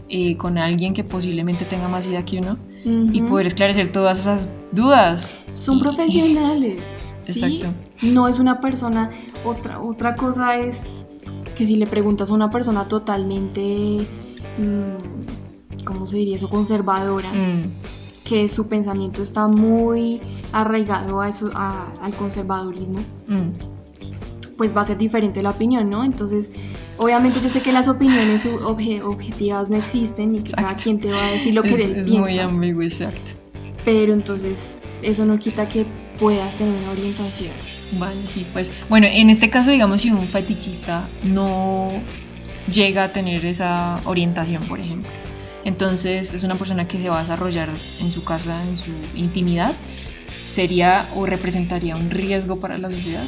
eh, con alguien que posiblemente tenga más idea que uno y poder esclarecer todas esas dudas. Son profesionales. Exacto. No es una persona, otra, otra cosa es que si le preguntas a una persona totalmente, mm, ¿cómo se diría eso? Conservadora, mm. que su pensamiento está muy arraigado a eso, al conservadurismo, mm. pues va a ser diferente la opinión, ¿no? Entonces, obviamente yo sé que las opiniones objetivas no existen y que cada quien te va a decir lo que es, es muy ambiguo, exacto. Pero entonces, eso no quita que puedas tener una orientación. Vale, sí, pues bueno, en este caso digamos si un fetichista no llega a tener esa orientación, por ejemplo, entonces es una persona que se va a desarrollar en su casa, en su intimidad, ¿sería o representaría un riesgo para la sociedad?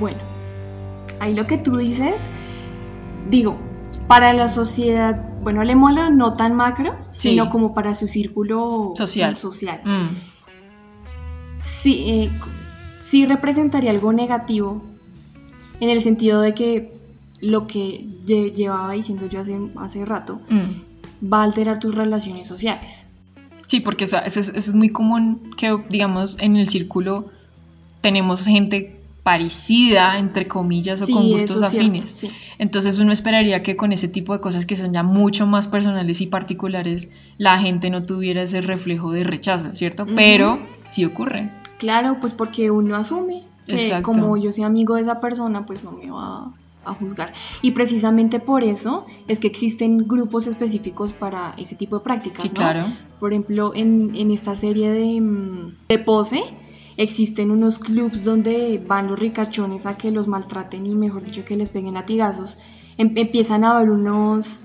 Bueno, ahí lo que tú dices, digo, para la sociedad, bueno, le mola no tan macro, sino como para su círculo social. social. Mm sí, eh, sí representaría algo negativo en el sentido de que lo que llevaba diciendo yo hace, hace rato mm. va a alterar tus relaciones sociales. Sí, porque eso, es, muy común que, digamos, en el círculo tenemos gente parecida, entre comillas, o con gustos afines. Entonces uno esperaría que con ese tipo de cosas que son ya mucho más personales y particulares, la gente no tuviera ese reflejo de rechazo, ¿cierto? Pero sí ocurre. Claro, pues porque uno asume que como yo soy amigo de esa persona, pues no me va a juzgar. Y precisamente por eso es que existen grupos específicos para ese tipo de prácticas. Sí, ¿no? claro. Por ejemplo, en, en esta serie de, mm, de pose existen unos clubs donde van los ricachones a que los maltraten y mejor dicho que les peguen latigazos. Em- empiezan a haber unos,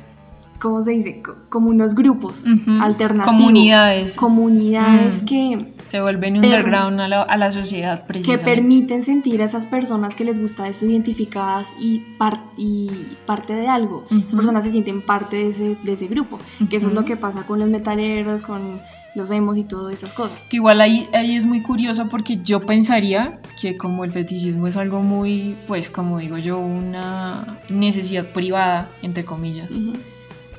¿cómo se dice? Co- Como unos grupos Ujú. alternativos. Comunidades. Comunidades Mm. que Se vuelven underground a la, a la sociedad, que precisamente. permiten sentir a esas personas que les gusta eso identificadas y, par- y parte de algo. Esas Ujú. personas se sienten parte de ese, de ese grupo. Que eso es lo que pasa con los metaleros, con los emos y todas esas cosas. Que igual ahí, ahí es muy curioso porque yo pensaría que como el fetichismo es algo muy, pues como digo yo, una necesidad privada, entre comillas, Ujú.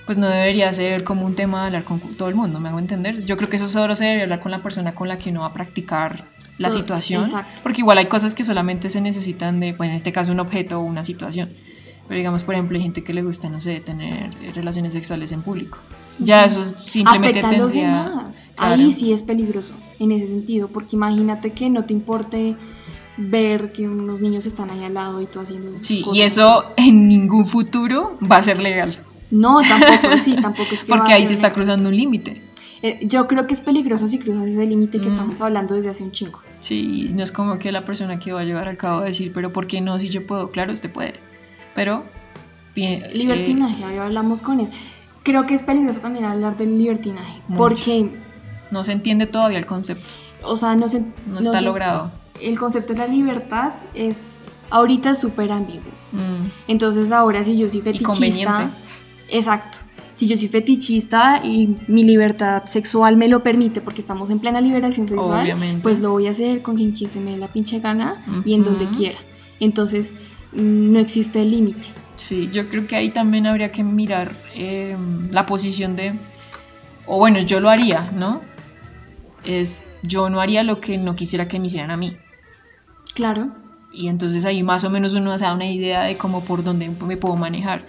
pues no debería ser como un tema de hablar con todo el mundo, ¿me hago entender? Yo creo que eso solo se debería hablar con la persona con la que uno va a practicar la Todo- situación, exacto. porque igual hay cosas que solamente se necesitan de, pues en este caso un objeto o una situación. Pero digamos, por ejemplo, hay gente que le gusta, no sé, tener relaciones sexuales en público. Ya eso simplemente Afecta a los tendría- demás. Claro. Ahí sí es peligroso en ese sentido, porque imagínate que no te importe ver que unos niños están ahí al lado y tú haciendo Sí, cosas y eso en ningún futuro va a ser legal, No, tampoco, sí, tampoco es que va porque a ahí ser se está legal. cruzando un límite. Eh, yo creo que es peligroso si cruzas ese límite que Mm. estamos hablando desde hace un chingo. Sí, no es como que la persona que va a llevar a cabo a decir, pero ¿por qué no? Si yo puedo, claro, usted puede. Pero, bien, eh, Libertinaje, ahí hablamos con él. Creo que es peligroso también hablar del libertinaje, Mucho. porque, no se entiende todavía el concepto, o sea, no se... no, no está se- logrado. El concepto de la libertad es ahorita súper ambiguo. Mm, Entonces ahora si yo soy fetichista... Exacto. Si yo soy fetichista y mi libertad sexual me lo permite porque estamos en plena liberación sexual, Obviamente. pues lo voy a hacer con quien se me dé la pinche gana y en donde quiera. Entonces mm, no existe límite. Sí, yo creo que ahí también habría que mirar eh, la posición de, o bueno, yo lo haría, ¿no? Es, yo no haría lo que no quisiera que me hicieran a mí. Claro. Y entonces ahí más o menos uno se da una idea de cómo por dónde me puedo manejar.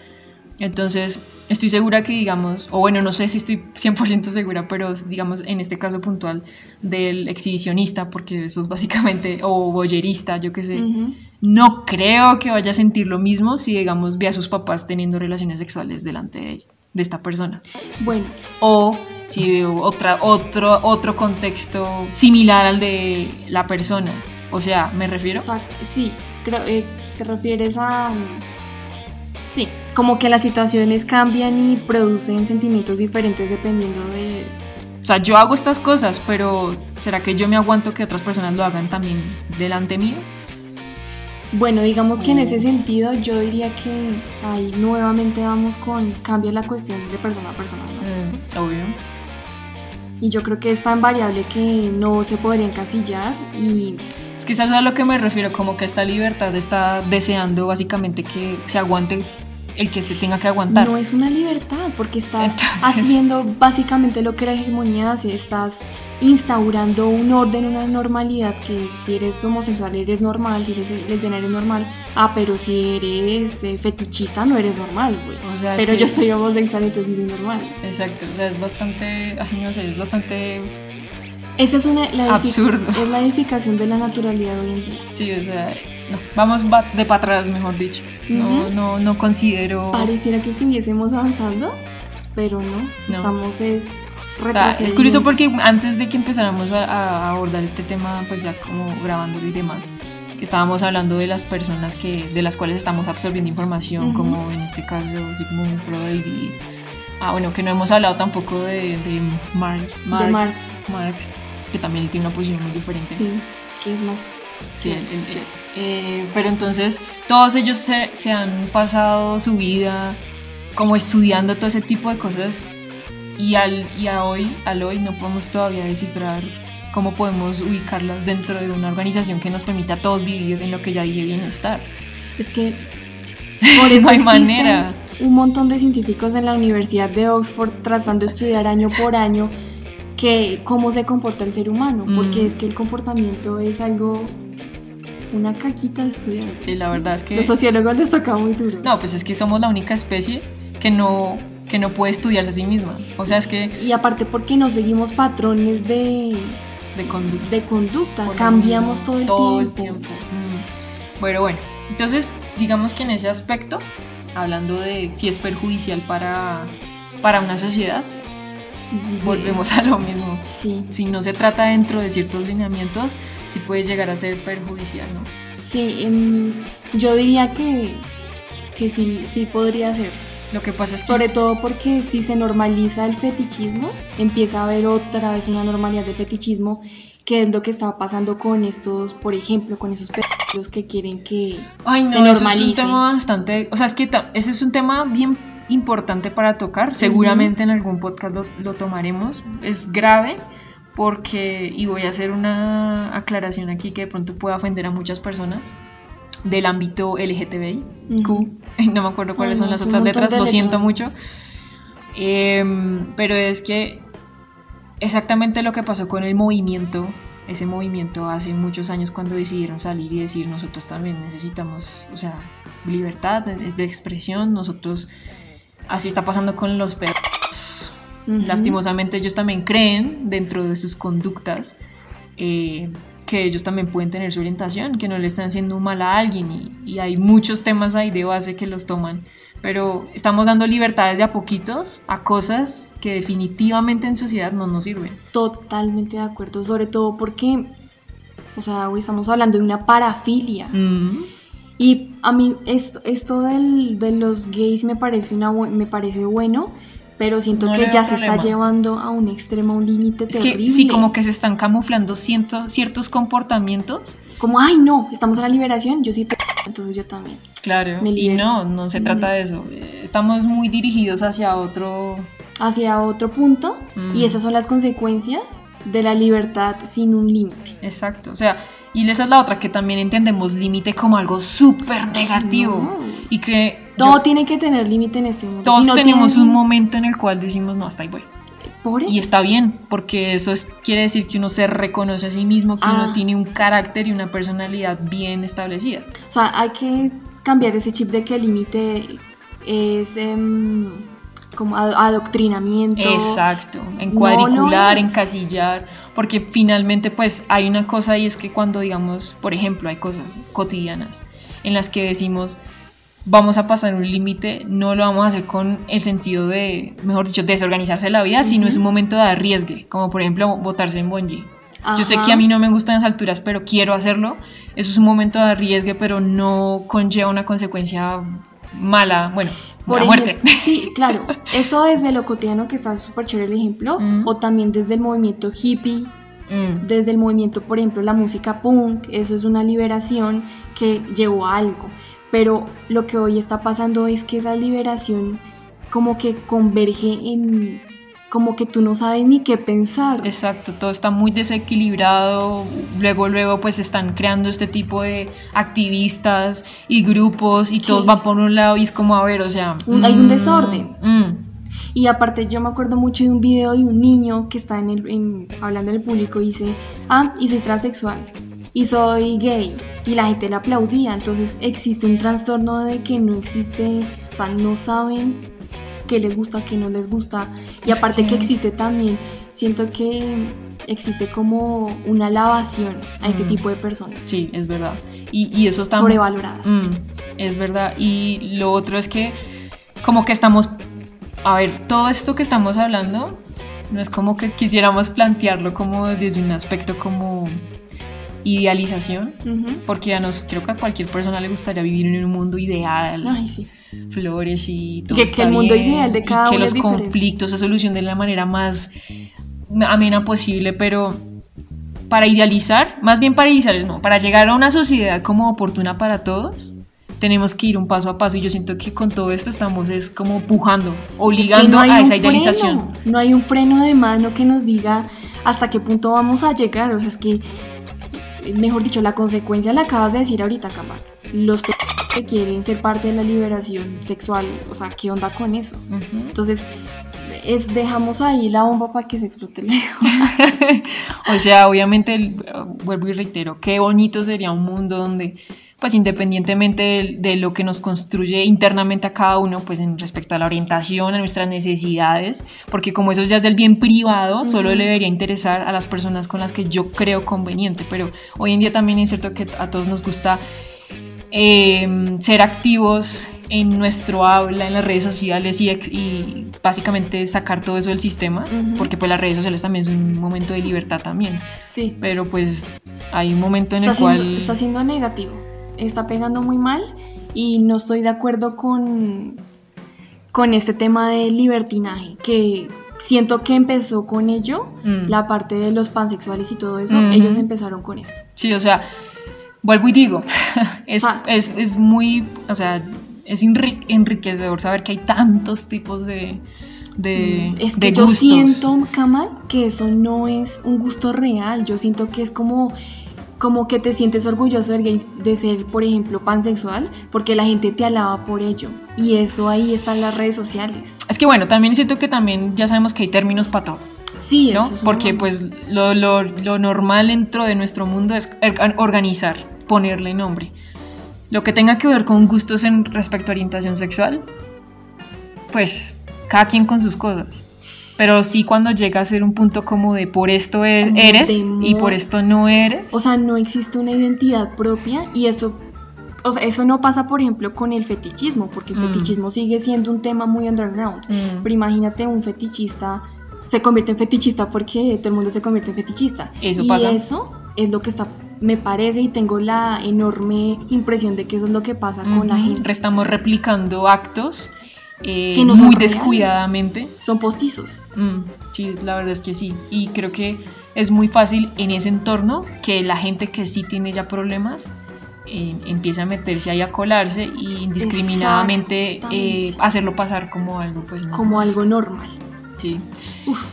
Entonces, estoy segura que, digamos, o bueno, no sé si estoy 100% segura, pero digamos en este caso puntual del exhibicionista, porque eso es básicamente, o boyerista, yo qué sé, Ujú. No creo que vaya a sentir lo mismo si, digamos, ve a sus papás teniendo relaciones sexuales delante de, ella, de esta persona. Bueno, O si veo otra, otro, otro contexto similar al de la persona. O sea, me refiero. o sea, sí, creo, eh, te refieres a... Sí, como que las situaciones cambian y producen sentimientos diferentes dependiendo de... O sea, yo hago estas cosas, pero ¿será que yo me aguanto que otras personas lo hagan también delante mío? Bueno, digamos que en Mm. ese sentido yo diría que ahí nuevamente vamos con cambia la cuestión de persona a persona, ¿no? Obvio. Y yo creo que es tan variable que no se podría encasillar y Es algo a lo que me refiero, como que esta libertad está deseando básicamente que se aguante el que este tenga que aguantar. no es una libertad porque estás Entonces- haciendo básicamente lo que la hegemonía hace, estás instaurando un orden, una normalidad que si eres homosexual eres normal, si eres lesbiana eres normal, ah, pero si eres eh, fetichista no eres normal, güey. O sea, es Pero que- yo soy homosexual entonces soy normal. Exacto, o sea, es bastante, ay, no sé, es bastante, Esa es una la Absurdo. es la edificación de la naturalidad hoy en día. sí, o sea, no, vamos de para atrás, mejor dicho. No, Ujú. no, no considero... Pareciera que estuviésemos avanzando, pero no, No. estamos es O sea, es curioso porque antes de que empezáramos a, a abordar este tema, pues ya como grabándolo y demás, que estábamos hablando de las personas que, de las cuales estamos absorbiendo información, Ujú. como en este caso Sigmund Freud y... Ah, bueno, que no hemos hablado tampoco de, de Mar- de Marx. Marx, que también tiene una posición muy diferente. Sí, que es más. Sí, el- el- Sí. eh, pero entonces todos ellos se, se han pasado su vida como estudiando todo ese tipo de cosas y al y a hoy, al hoy no podemos todavía descifrar cómo podemos ubicarlas dentro de una organización que nos permita a todos vivir en lo que ya dije bienestar. Es que por eso No hay manera. un montón de científicos en la Universidad de Oxford tratando de estudiar año por año que cómo se comporta el ser humano, porque Mm. es que el comportamiento es algo una caquita de estudiar. Sí, la verdad es que Los sociólogos les toca muy duro. no, pues es que somos la única especie que no que no puede estudiarse a sí misma. O sea, es que Y aparte porque no seguimos patrones de, de conducta de conducta, cambiamos todo el todo tiempo. el tiempo. Mm. Bueno, bueno. Entonces, digamos que en ese aspecto, hablando de si es perjudicial para, para una sociedad, volvemos a lo mismo. Sí. Si no se trata dentro de ciertos lineamientos, sí puede llegar a ser perjudicial, ¿no? Sí, em, yo diría que, que sí, sí podría ser. Lo que pasa es que... Sobre todo porque si se normaliza el fetichismo, empieza a haber otra vez una normalidad de fetichismo, que es lo que está pasando con estos, por ejemplo, con esos pedófilos que quieren que Ay, no, se eso es un normalice. tema bastante... O sea, es que ese es un tema bien importante para tocar. Seguramente en algún podcast lo, lo tomaremos. Es grave porque, y voy a hacer una aclaración aquí que de pronto pueda ofender a muchas personas del ámbito LGTBI. Ujú. no me acuerdo cuáles son las otras letras, lo siento mucho. Em, pero es que exactamente lo que pasó con el movimiento, ese movimiento hace muchos años cuando decidieron salir y decir nosotros también necesitamos, o sea, libertad de, de expresión, nosotros, así está pasando con los perros. Ujú. Lastimosamente ellos también creen dentro de sus conductas eh, que ellos también pueden tener su orientación, que no le están haciendo mal a alguien y, y hay muchos temas ahí de base que los toman, pero estamos dando libertades de a poquitos a cosas que definitivamente en sociedad no nos sirven. Totalmente de acuerdo, sobre todo porque, o sea, hoy estamos hablando de una parafilia. Mm, Y a mí esto, esto del- de los gays me parece, una, me parece bueno, pero siento No que ya se está llevando a un extremo, a un límite Es terrible. que sí, como que se están camuflando ciento- ciertos comportamientos. Como, ay, no, estamos en la liberación, yo sí, entonces yo también. Claro, Me y no, no se trata de eso. Estamos muy dirigidos hacia otro... Hacia otro punto, Mm. y esas son las consecuencias de la libertad sin un límite. Exacto, o sea, y esa es la otra, que también entendemos límite como algo súper negativo. No. Y que Todo yo- tiene que tener límite en este mundo. todos Si no tenemos un momento en el cual decimos, no, hasta ahí voy. Y está bien, porque eso es, quiere decir que uno se reconoce a sí mismo, que uno Ah. tiene un carácter y una personalidad bien establecida. O sea, hay que cambiar ese chip de que el límite es em, como ad- adoctrinamiento. Exacto, en cuadricular, encasillar, porque finalmente pues hay una cosa y es que cuando digamos, por ejemplo, hay cosas cotidianas en las que decimos vamos a pasar un límite, no lo vamos a hacer con el sentido de, mejor dicho, desorganizarse la vida, sino es un momento de arriesgue, como por ejemplo botarse en bungee. Yo sé Ajá. que a mí no me gustan las alturas, pero quiero hacerlo. Eso es un momento de arriesgue, pero no conlleva una consecuencia mala, bueno, Por la muerte. ejemplo, sí, claro. Esto desde lo cotidiano, que está súper chévere el ejemplo, Mm. o también desde el movimiento hippie, Mm. desde el movimiento, por ejemplo, la música punk, eso es una liberación que llevó a algo. Pero lo que hoy está pasando es que esa liberación como que converge en como que tú no sabes ni qué pensar. Exacto, todo está muy desequilibrado. Luego, luego, pues están creando este tipo de activistas y grupos y todos Sí. van por un lado y es como, a ver, o sea... Un- hay un mm, desorden. mm, Y aparte yo me acuerdo mucho de un video de un niño que está en el, en- hablando en el público y dice, ah, y soy transexual, y soy gay, y la gente le aplaudía, entonces existe un trastorno de que no existe, o sea, no saben qué les gusta, qué no les gusta, y aparte que existe también, siento que existe como una lavación a ese Mm. tipo de personas, sí, es verdad. Y, y eso está... sobrevaloradas. Mm, es verdad. Y lo otro es que como que estamos... A ver, todo esto que estamos hablando no es como que quisiéramos plantearlo como desde un aspecto como idealización, porque a nos creo que a cualquier persona le gustaría vivir en un mundo ideal, Ay, sí. Flores y todo Que- que el mundo bien, ideal de y cada que uno los es conflictos se solucionen de la manera más amena posible, pero para idealizar, más bien para idealizar, no, para llegar a una sociedad como oportuna para todos, tenemos que ir un paso a paso y yo siento que con todo esto estamos es como pujando, Es que obligando no a esa idealización. freno, no hay un freno de mano que nos diga hasta qué punto vamos a llegar. O sea, es que, mejor dicho, la consecuencia la acabas de decir ahorita, Kamal. Los que quieren ser parte de la liberación sexual, o sea, ¿qué onda con eso? Entonces, es, dejamos ahí la bomba para que se explote lejos. O sea, obviamente, el- vuelvo y reitero, qué bonito sería un mundo donde, pues independientemente de, de lo que nos construye internamente a cada uno, pues en respecto a la orientación, a nuestras necesidades, porque como eso ya es del bien privado, solo Ujú. le debería interesar a las personas con las que yo creo conveniente, pero hoy en día también es cierto que a todos nos gusta eh, ser activos en nuestro habla, en las redes sociales y, y básicamente sacar todo eso del sistema, Ujú. porque pues las redes sociales también son un momento de libertad también, Sí. pero pues hay un momento en está el siendo, cual... está siendo negativo, está pegando muy mal y no estoy de acuerdo con, con este tema de libertinaje, que siento que empezó con ello, Mm. la parte de los pansexuales y todo eso, ellos empezaron con esto. Sí, o sea, vuelvo y digo, es, Ah. es, es muy, o sea, es enri- enriquecedor saber que hay tantos tipos de, de, Mm, es de que yo gustos. siento, Kamal, que eso no es un gusto real, yo siento que es como... Como que te sientes orgulloso de, ser, por ejemplo, pansexual, porque la gente te alaba por ello. Y eso ahí está en las redes sociales. Es que bueno, también siento que también ya sabemos que hay términos para todo, Sí, ¿no? eso es Porque pues lo, lo, lo normal dentro de nuestro mundo es er- organizar, ponerle nombre. Lo que tenga que ver con gustos en respecto a orientación sexual, pues cada quien con sus cosas. Pero sí cuando llega a ser un punto como de por esto e- Como eres de y por esto no eres. O sea, no existe una identidad propia y eso, o sea, eso no pasa, por ejemplo, con el fetichismo, porque el Mm. fetichismo sigue siendo un tema muy underground. Mm, Pero imagínate un fetichista, se convierte en fetichista porque todo el mundo se convierte en fetichista. Eso y pasa. eso es lo que está, me parece y tengo la enorme impresión de que eso es lo que pasa con la gente. Estamos replicando actos eh, Que no muy descuidadamente. Son postizos. Mm, sí, la verdad es que sí. Y creo que es muy fácil en ese entorno que la gente que sí tiene ya problemas eh, empiece a meterse ahí a colarse y indiscriminadamente eh, hacerlo pasar como algo, pues no. Como algo normal. Sí. Uf.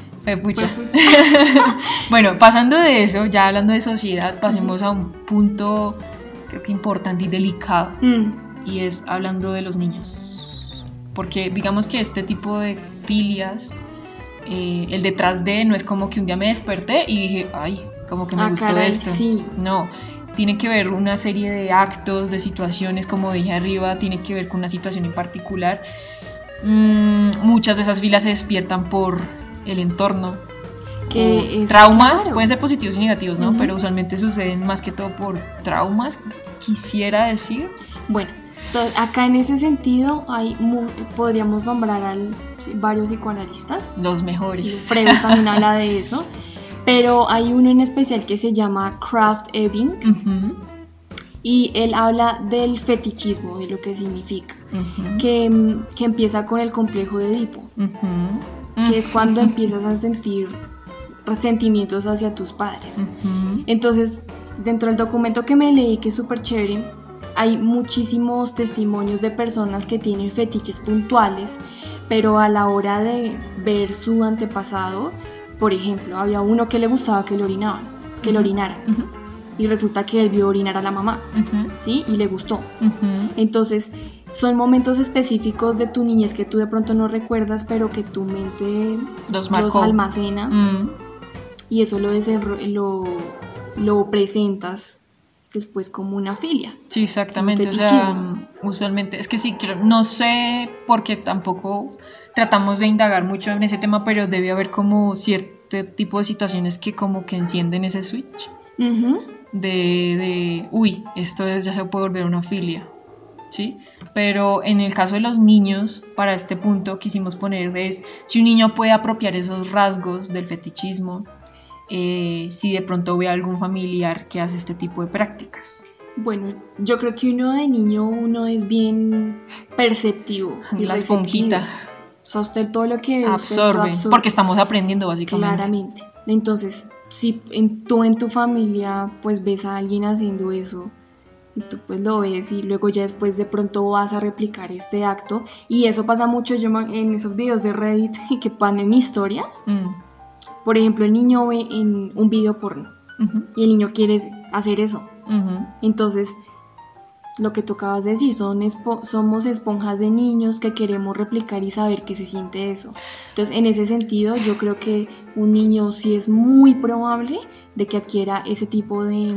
Pucha. Bueno, pasando de eso, ya hablando de sociedad, pasemos a un punto creo que importante y delicado. Mm, y es hablando de los niños. Porque digamos que este tipo de filias, eh, el detrás de no es como que un día me desperté y dije, ay, como que me ah, gustó caray, esto. Sí. No, tiene que ver una serie de actos, de situaciones, como dije arriba, tiene que ver con una situación en particular. Mm, muchas de esas filas se despiertan por el entorno. Que es traumas, claro. pueden ser positivos y negativos, ¿no? Ujú. Pero usualmente suceden más que todo por traumas, quisiera decir. Bueno, acá en ese sentido hay podríamos nombrar a varios psicoanalistas. Los mejores. Freud también habla de eso. Pero hay uno en especial que se llama Kraft Ebing Ujú, y él habla del fetichismo, de lo que significa. Que, mm, que empieza con el complejo de Edipo, que es cuando empiezas a sentir resentimientos hacia tus padres. Entonces, dentro del documento que me leí, que es súper chévere, hay muchísimos testimonios de personas que tienen fetiches puntuales, pero a la hora de ver su antepasado, por ejemplo, había uno que le gustaba que le orinaban, que le orinaran, y resulta que él vio orinar a la mamá, ¿sí? Y le gustó. Entonces, son momentos específicos de tu niñez que tú de pronto no recuerdas, pero que tu mente Los almacena. Mm, y eso lo, lo, lo presentas después como una filia. Sí, exactamente. O sea, usualmente, es que sí, no sé porque tampoco tratamos de indagar mucho en ese tema, pero debe haber como cierto tipo de situaciones que como que encienden ese switch Ujú. de, de uy, esto es, ya se puede volver una filia. ¿Sí? Pero en el caso de los niños, para este punto quisimos poner es si un niño puede apropiar esos rasgos del fetichismo, eh, si de pronto ve a algún familiar que hace este tipo de prácticas. Bueno, yo creo que uno de niño uno es bien perceptivo. y La receptivo. esponjita O sea, usted todo lo que usted absorbe, porque estamos aprendiendo básicamente. claramente. Entonces, si en, tú en tu familia pues ves a alguien haciendo eso y tú pues lo ves y luego ya después de pronto vas a replicar este acto y eso pasa mucho yo en esos videos de Reddit que ponen historias. Mm, Por ejemplo, el niño ve en un video porno y el niño quiere hacer eso. Entonces, lo que de decir, son espo- somos esponjas de niños que queremos replicar y saber qué se siente eso. Entonces, en ese sentido, yo creo que un niño sí es muy probable de que adquiera ese tipo de,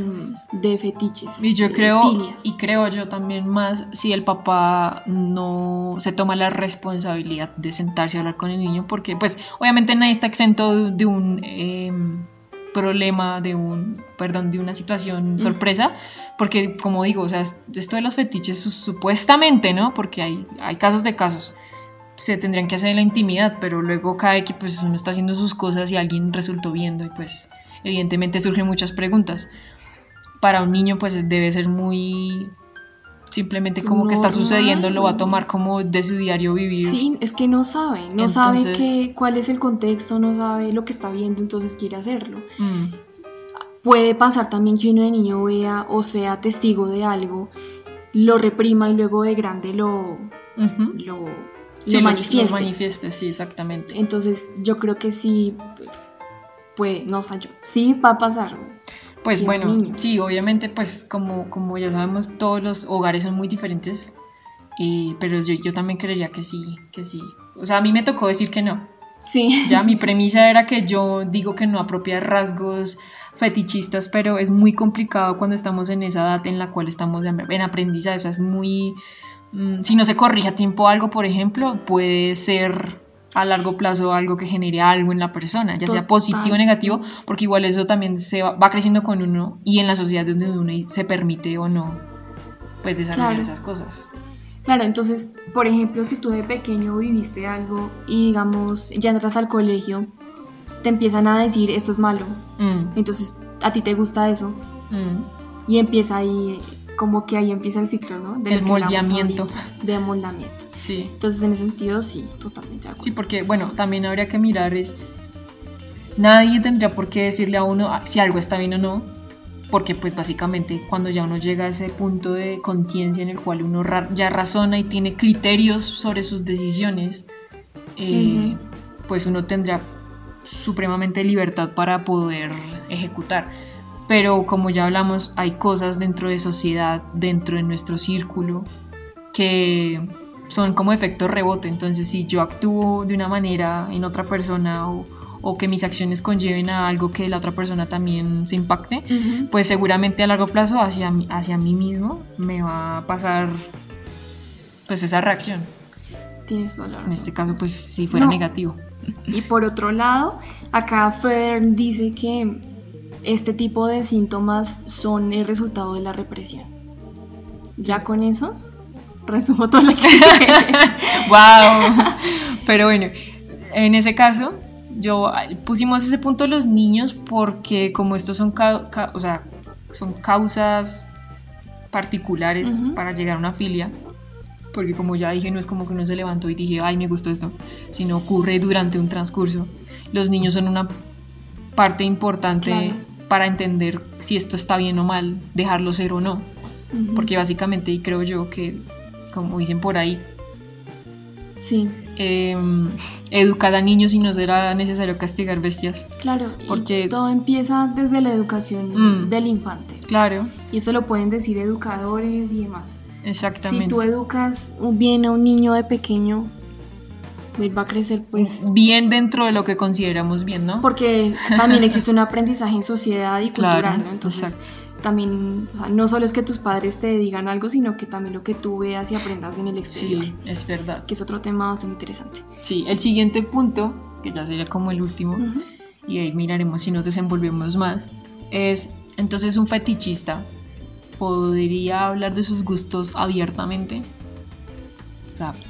de fetiches. Y yo creo, filias. y creo yo también más, si el papá no se toma la responsabilidad de sentarse a hablar con el niño, porque pues obviamente nadie está exento de, un, em, problema, de un, perdón, de una situación sorpresa, porque como digo, o sea, esto de los fetiches supuestamente, ¿no? Porque hay, hay casos de casos, se tendrían que hacer en la intimidad, pero luego cada que pues uno está haciendo sus cosas y alguien resultó viendo y pues evidentemente surgen muchas preguntas. Para un niño pues debe ser muy simplemente como que está sucediendo, lo va a tomar como de su diario vivir. Sí, es que no sabe, no sabe qué, cuál es el contexto, no sabe lo que está viendo, entonces quiere hacerlo. Mm. Puede pasar también que uno de niño vea o sea testigo de algo, lo reprima y luego de grande lo, lo, manifieste. Lo manifieste, sí, exactamente. Entonces yo creo que sí, puede, no sé yo, sí va a pasar. Pues bueno, sí, obviamente, pues como, como ya sabemos, todos los hogares son muy diferentes, eh, pero yo, yo también creería que sí, que sí. O sea, a mí me tocó decir que no. Sí. Ya mi premisa era que yo digo que no apropia rasgos fetichistas, pero es muy complicado cuando estamos en esa edad en la cual estamos en aprendizaje. O sea, es muy... Mm, si no se corrige a tiempo algo, por ejemplo, puede ser a largo plazo algo que genere algo en la persona, ya sea positivo o negativo, porque igual eso también se va, creciendo con uno y en la sociedad donde uno se permite o no, pues desarrollar esas cosas. Claro, entonces, por ejemplo, si tú de pequeño viviste algo y digamos, ya entras al colegio, te empiezan a decir esto es malo, mm. entonces a ti te gusta eso, mm. y empieza ahí como que ahí empieza el ciclo, ¿no? Del moldeamiento. De amoldamiento. Sí. Entonces, en ese sentido, sí, totalmente de acuerdo. Sí, porque, bueno, también habría que mirar es, nadie tendría por qué decirle a uno si algo está bien o no, porque pues básicamente cuando ya uno llega a ese punto de conciencia en el cual uno ya razona y tiene criterios sobre sus decisiones, eh, pues uno tendrá supremamente libertad para poder ejecutar pero como ya hablamos, hay cosas dentro de sociedad, dentro de nuestro círculo, que son como efecto rebote. Entonces, si yo actúo de una manera en otra persona o, que mis acciones conlleven a algo que la otra persona también se impacte, pues seguramente a largo plazo hacia, hacia mí mismo me va a pasar pues esa reacción. Tienes toda la En este caso, pues si fuera negativo. Y por otro lado, acá Feder dice que este tipo de síntomas son el resultado de la represión. Ya con eso, resumo todo lo que... ¡Wow! Pero bueno, en ese caso, yo pusimos ese punto los niños porque como estos son, o sea, son causas particulares para llegar a una filia, porque como ya dije, no es como que uno se levantó y dije, ay, me gustó esto, sino ocurre durante un transcurso. Los niños son una parte importante para entender si esto está bien o mal, dejarlo ser o no. Porque básicamente creo yo que, como dicen por ahí, sí. Em, educar a niños y no será necesario castigar bestias. Claro, porque todo empieza desde la educación mm. del infante. Claro. Y eso lo pueden decir educadores y demás. Exactamente. Si tú educas bien a un niño de pequeño, va a crecer pues bien dentro de lo que consideramos bien, ¿no? Porque también existe un aprendizaje en sociedad y cultural, ¿no? Entonces, también, o sea, no solo es que tus padres te digan algo, sino que también lo que tú veas y aprendas en el exterior. Sí, es verdad. Que es otro tema bastante interesante. Sí, el siguiente punto, que ya sería como el último, y ahí miraremos si nos desenvolvemos más, es entonces un fetichista podría hablar de sus gustos abiertamente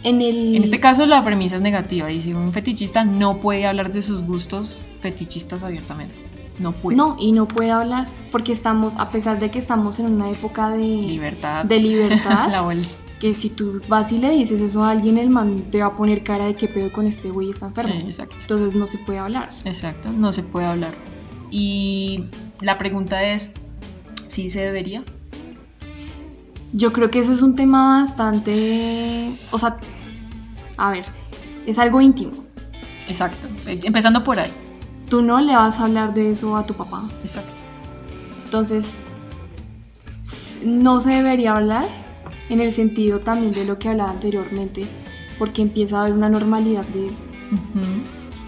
en, el... en este caso la premisa es negativa. Dice, un fetichista no puede hablar de sus gustos fetichistas abiertamente. No puede. No, y no puede hablar porque estamos, a pesar de que estamos en una época de libertad, de libertad que si tú vas y le dices eso a alguien, el man te va a poner cara de que pedo con este güey está enfermo. exacto. Entonces no se puede hablar. Exacto, no se puede hablar. Y la pregunta es, ¿sí se debería? Yo creo que eso es un tema bastante, o sea, a ver, es algo íntimo. Exacto, empezando por ahí. Tú no le vas a hablar de eso a tu papá. Exacto. Entonces, no se debería hablar en el sentido también de lo que hablaba anteriormente, porque empieza a haber una normalidad de eso.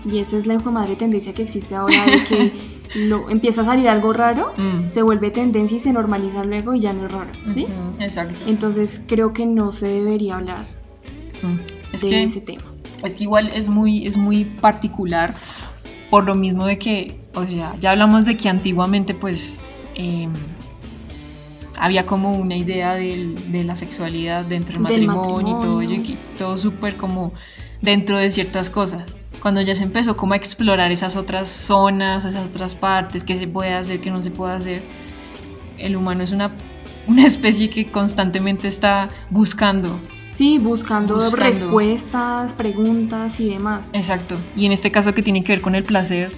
Y esta es la hijo madre tendencia que existe ahora de que lo, empieza a salir algo raro, mm. se vuelve tendencia y se normaliza luego y ya no es raro, ¿sí? exacto. Entonces creo que no se debería hablar mm. de ese tema. Es que igual es muy, es muy particular por lo mismo de que O sea, ya hablamos de que antiguamente pues em, había como una idea del- de la sexualidad dentro del Del matrimonio, y todo ello, y que todo súper como dentro de ciertas cosas. Cuando ya se empezó como a explorar esas otras zonas, esas otras partes, qué se puede hacer, qué no se puede hacer, el humano es una, una especie que constantemente está buscando. Sí, buscando, Buscando. respuestas, preguntas y demás. Exacto. Y en este caso que tiene que ver con el placer,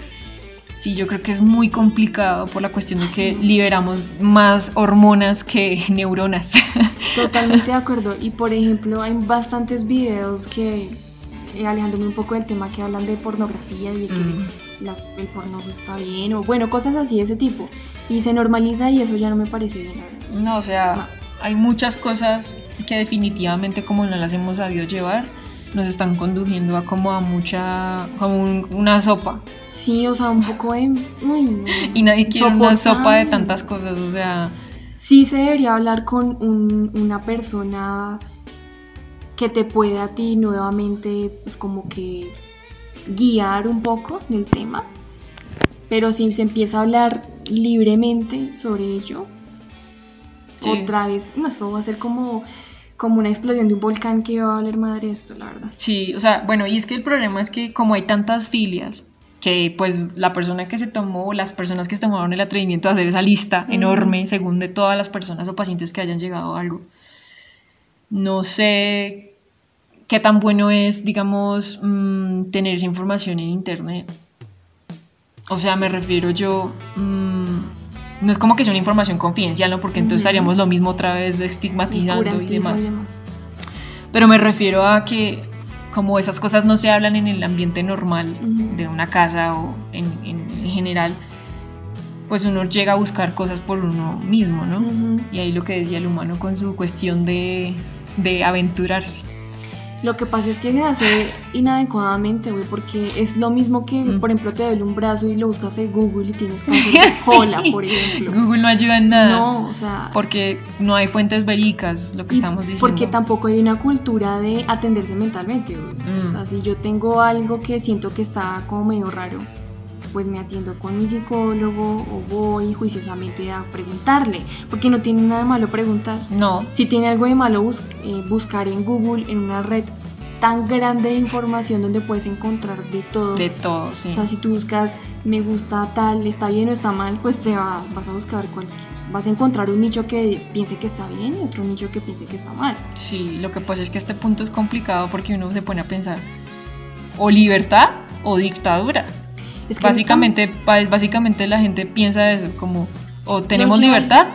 sí, yo creo que es muy complicado por la cuestión de que liberamos más hormonas que neuronas. Totalmente de acuerdo. Y por ejemplo, hay bastantes videos que, eh, alejándome un poco del tema, que hablan de pornografía y de que Mm. la- el porno está bien, o bueno, cosas así de ese tipo. Y se normaliza y eso ya no me parece bien, la verdad. No, o sea, No. hay muchas cosas que definitivamente como no las hemos sabido llevar, nos están conduciendo a como a mucha, como un- una sopa. Sí, o sea, un poco de... uy. Y nadie quiere una sopa de tantas cosas, o sea, Sí se debería hablar con un- una persona que te pueda a ti nuevamente, pues como que guiar un poco en el tema. Pero si se empieza a hablar libremente sobre ello, Sí. otra vez, no, eso va a ser como, como una explosión de un volcán que va a valer madre esto, la verdad. Sí, o sea, bueno, y es que el problema es que como hay tantas filias, que pues la persona que se tomó, las personas que se tomaron el atrevimiento de hacer esa lista enorme, según de todas las personas o pacientes que hayan llegado a algo, no sé qué tan bueno es, digamos, mm, tener esa información en internet. O sea, me refiero yo, mm, no es como que sea una información confidencial, ¿no? Porque entonces Ujú. haríamos lo mismo otra vez estigmatizando y demás. y demás. Pero me refiero a que como esas cosas no se hablan en el ambiente normal de una casa o en, en- en general, pues uno llega a buscar cosas por uno mismo, ¿no? Y ahí lo que decía el humano con su cuestión de, de aventurarse. Lo que pasa es que se hace inadecuadamente, güey, porque es lo mismo que, Mm. por ejemplo, te duele un brazo y lo buscas en Google y tienes cáncer de cola, Sí. por ejemplo. Google no ayuda en nada. No, o sea, Porque no hay fuentes verídicas, lo que estamos diciendo. porque tampoco hay una cultura de atenderse mentalmente, güey. Mm. O sea, si yo tengo algo que siento que está como medio raro, pues me atiendo con mi psicólogo o voy juiciosamente a preguntarle, porque no tiene nada de malo preguntar. No, Si tiene algo de malo, bus- eh, buscar en Google, en una red tan grande de información donde puedes encontrar de todo. de todo, sí. O sea, si tú buscas me gusta tal, está bien o está mal, pues te va, vas a buscar cualquier. Vas a encontrar un nicho que piense que está bien y otro nicho que piense que está mal. Sí, lo que pasa es que este punto es complicado porque uno se pone a pensar o libertad o dictadura. Es que Básicamente, básicamente la gente piensa eso, como o tenemos No, libertad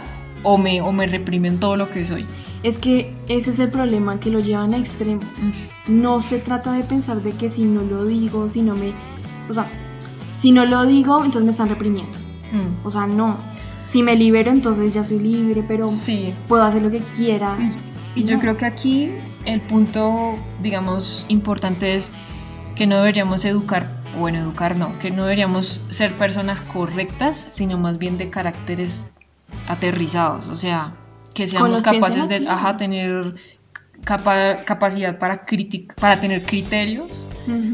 o me, o me reprimen todo lo que soy. Es que ese es el problema, que lo llevan a extremo. Mm, No se trata de pensar de que si no lo digo, si no me... O sea, si no lo digo, entonces me están reprimiendo. mm. O sea, no. Si me libero, entonces ya soy libre, pero Sí, puedo hacer lo que quiera. y yo No. creo que aquí el punto, digamos, importante es que no deberíamos educar, bueno, educar no, que no deberíamos ser personas correctas, sino más bien de caracteres aterrizados, o sea, que seamos en capaces de ajá, tener capa- capacidad para, para tener criterios,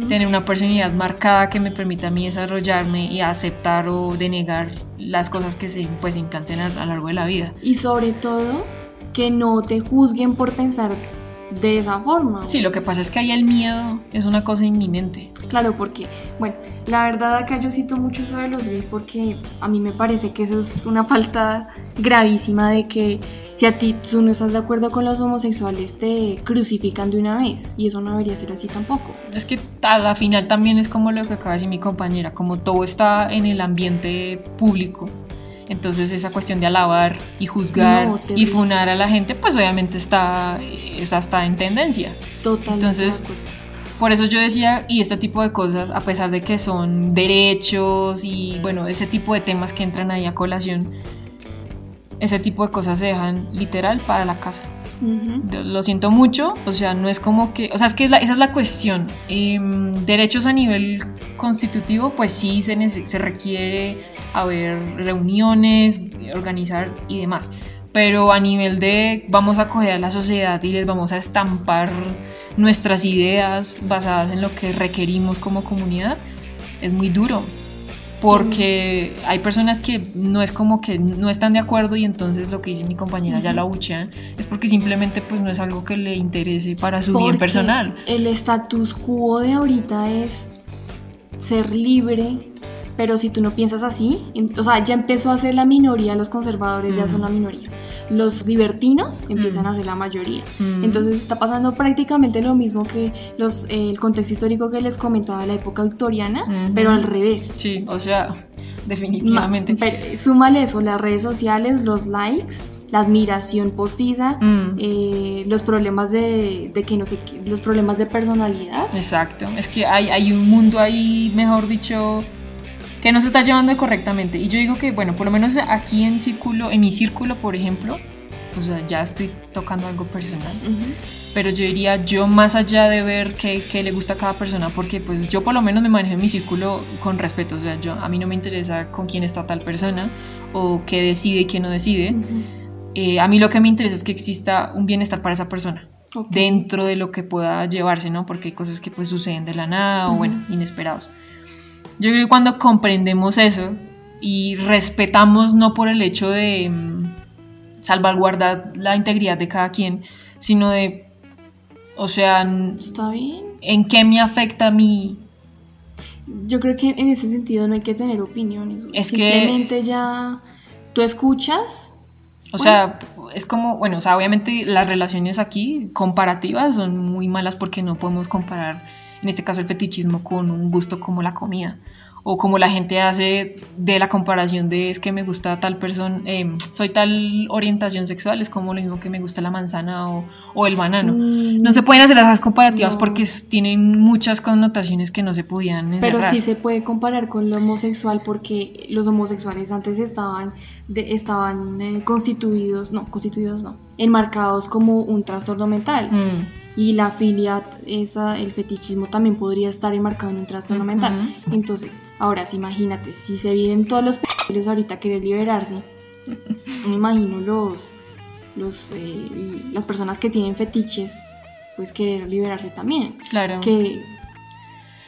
tener una personalidad marcada que me permita a mí desarrollarme y aceptar o denegar las cosas que se pues, implanten a, a lo largo de la vida. Y sobre todo, que no te juzguen por pensar de esa forma. Sí, lo que pasa es que ahí el miedo es una cosa inminente. Claro, porque, bueno, la verdad acá yo cito mucho eso de los gays porque a mí me parece que eso es una falta gravísima de que si a ti tú no estás de acuerdo con los homosexuales te crucifican de una vez y eso no debería ser así tampoco. Es que a la final también es como lo que acaba de decir mi compañera, como todo está en el ambiente público. Entonces esa cuestión de alabar y juzgar No, y funar a la gente, pues obviamente está, está en tendencia. Totalmente Entonces. Por eso yo decía, y este tipo de cosas, a pesar de que son derechos y bueno, ese tipo de temas que entran ahí a colación, ese tipo de cosas se dejan literal para la casa. Lo siento mucho, o sea, no es como que, o sea, es que es la- esa es la cuestión. Em, derechos a nivel constitutivo, pues sí se, se requiere haber reuniones, organizar y demás. Pero a nivel de vamos a coger a la sociedad y les vamos a estampar nuestras ideas basadas en lo que requerimos como comunidad, es muy duro. Porque hay personas que no es como que no están de acuerdo y entonces lo que dice mi compañera ya la abuchean, es porque simplemente pues no es algo que le interese para su bien personal. El status quo de ahorita es ser libre, pero si tú no piensas así, o sea, ya empezó a ser la minoría, los conservadores ya son la minoría, los libertinos empiezan a ser la mayoría. Entonces está pasando prácticamente lo mismo que los, el contexto histórico que les comentaba de la época victoriana, pero al revés. Sí, o sea, definitivamente. pero, súmale eso, las redes sociales, los likes la admiración postiza, mm. eh, los problemas de, de, que no sé, los problemas de personalidad. Exacto, es que hay, hay un mundo ahí, mejor dicho, que no se está llevando correctamente. Y yo digo que, bueno, por lo menos aquí en círculo, en mi círculo, por ejemplo, o sea, ya estoy tocando algo personal. Pero yo diría, yo más allá de ver qué, qué, le gusta a cada persona, porque pues yo por lo menos me manejo en mi círculo con respeto. O sea, yo, a mí no me interesa con quién está tal persona o qué decide y qué no decide. Eh, a mí lo que me interesa es que exista un bienestar para esa persona. dentro de lo que pueda llevarse, ¿no? Porque hay cosas que pues suceden de la nada o bueno, inesperados. Yo creo que cuando comprendemos eso y respetamos no por el hecho de mm, salvaguardar la integridad de cada quien, sino de, o sea, ¿Está bien? ¿en qué me afecta a mí? Yo creo que en ese sentido no hay que tener opiniones. Es Simplemente ya tú escuchas. O sea, es como, bueno, o sea, obviamente las relaciones aquí comparativas son muy malas porque no podemos comparar en este caso el fetichismo con un gusto como la comida o como la gente hace de la comparación de es que me gusta tal persona, eh, soy tal orientación sexual, es como lo mismo que me gusta la manzana o, o el banano. Mm. no se pueden hacer esas comparativas porque tienen muchas connotaciones que no se podían Pero sí se puede comparar con lo homosexual porque los homosexuales antes estaban, de, estaban eh, constituidos, no, constituidos no, enmarcados como un trastorno mental. Mm y la filia, esa, el fetichismo también podría estar enmarcado en un trastorno mental. Entonces, ahora sí, imagínate, si se vienen todos los pelos ahorita a querer liberarse, me imagino los, los, eh, las personas que tienen fetiches, pues querer liberarse también. Claro. Que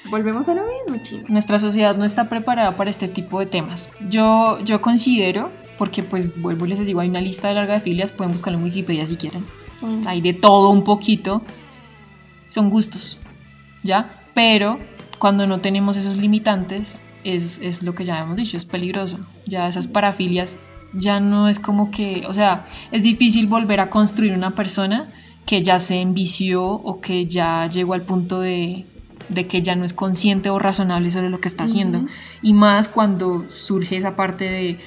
volvemos a lo mismo, chicos. Nuestra sociedad no está preparada para este tipo de temas. Yo, yo considero, porque pues vuelvo y les digo, hay una lista larga de filias, pueden buscarlo en Wikipedia si quieren. Mm. Hay de todo un poquito son gustos, ¿ya? Pero cuando no tenemos esos limitantes, es, lo que ya hemos dicho, es peligroso. Ya esas parafilias ya no es como que, o sea, es difícil volver a construir una persona que ya se envició o que ya llegó al punto de, que ya no es consciente o razonable sobre lo que está haciendo. Y más cuando surge esa parte de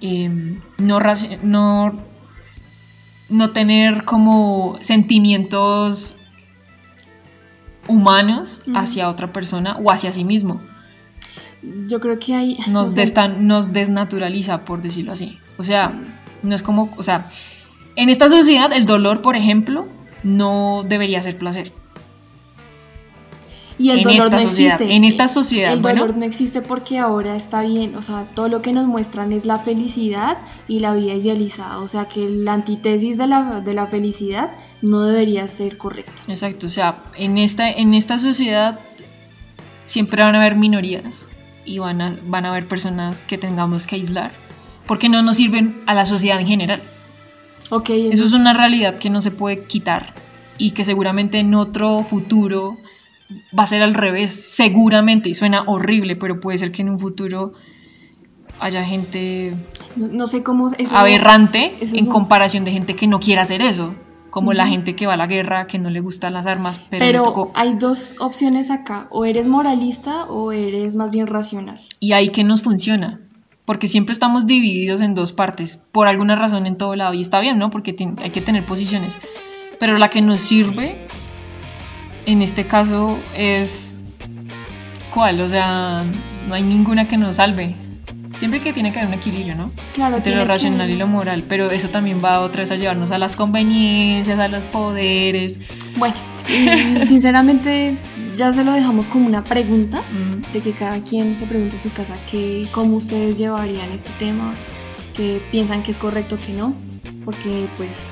em, no, no, no tener como sentimientos humanos hacia otra persona o hacia sí mismo. Yo creo que hay... Nos, nos desnaturaliza, por decirlo así. O sea, no es como, o sea, en esta sociedad el dolor, por ejemplo, no debería ser placer. Y el dolor no existe. En esta sociedad. El dolor no existe porque ahora está bien. O sea, todo lo que nos muestran es la felicidad y la vida idealizada. O sea, que la antítesis de la, de la felicidad no debería ser correcta. Exacto. O sea, en esta, en esta sociedad siempre van a haber minorías y van a, van a haber personas que tengamos que aislar porque no nos sirven a la sociedad en general. Okay, eso, eso es una realidad que no se puede quitar y que seguramente en otro futuro va a ser al revés, seguramente, y suena horrible, pero puede ser que en un futuro haya gente no, sé cómo aberrante en comparación de gente que no quiera hacer eso como la gente que va a la guerra que no le gustan las armas pero, pero hay dos opciones acá o eres moralista o eres más bien racional. Y ahí que nos funciona porque siempre estamos divididos en dos partes por alguna razón en todo lado y está bien no porque hay que tener posiciones pero la que nos sirve en este caso es cuál, o sea, no hay ninguna que nos salve. Siempre que tiene que haber un equilibrio, ¿no? Claro, Entre lo racional y lo moral, pero eso también va otra vez a llevarnos a las conveniencias, a los poderes. Bueno, sinceramente ya se lo dejamos como una pregunta de que cada quien se pregunte en su casa que, cómo ustedes llevarían este tema, que piensan que es correcto, que no, porque pues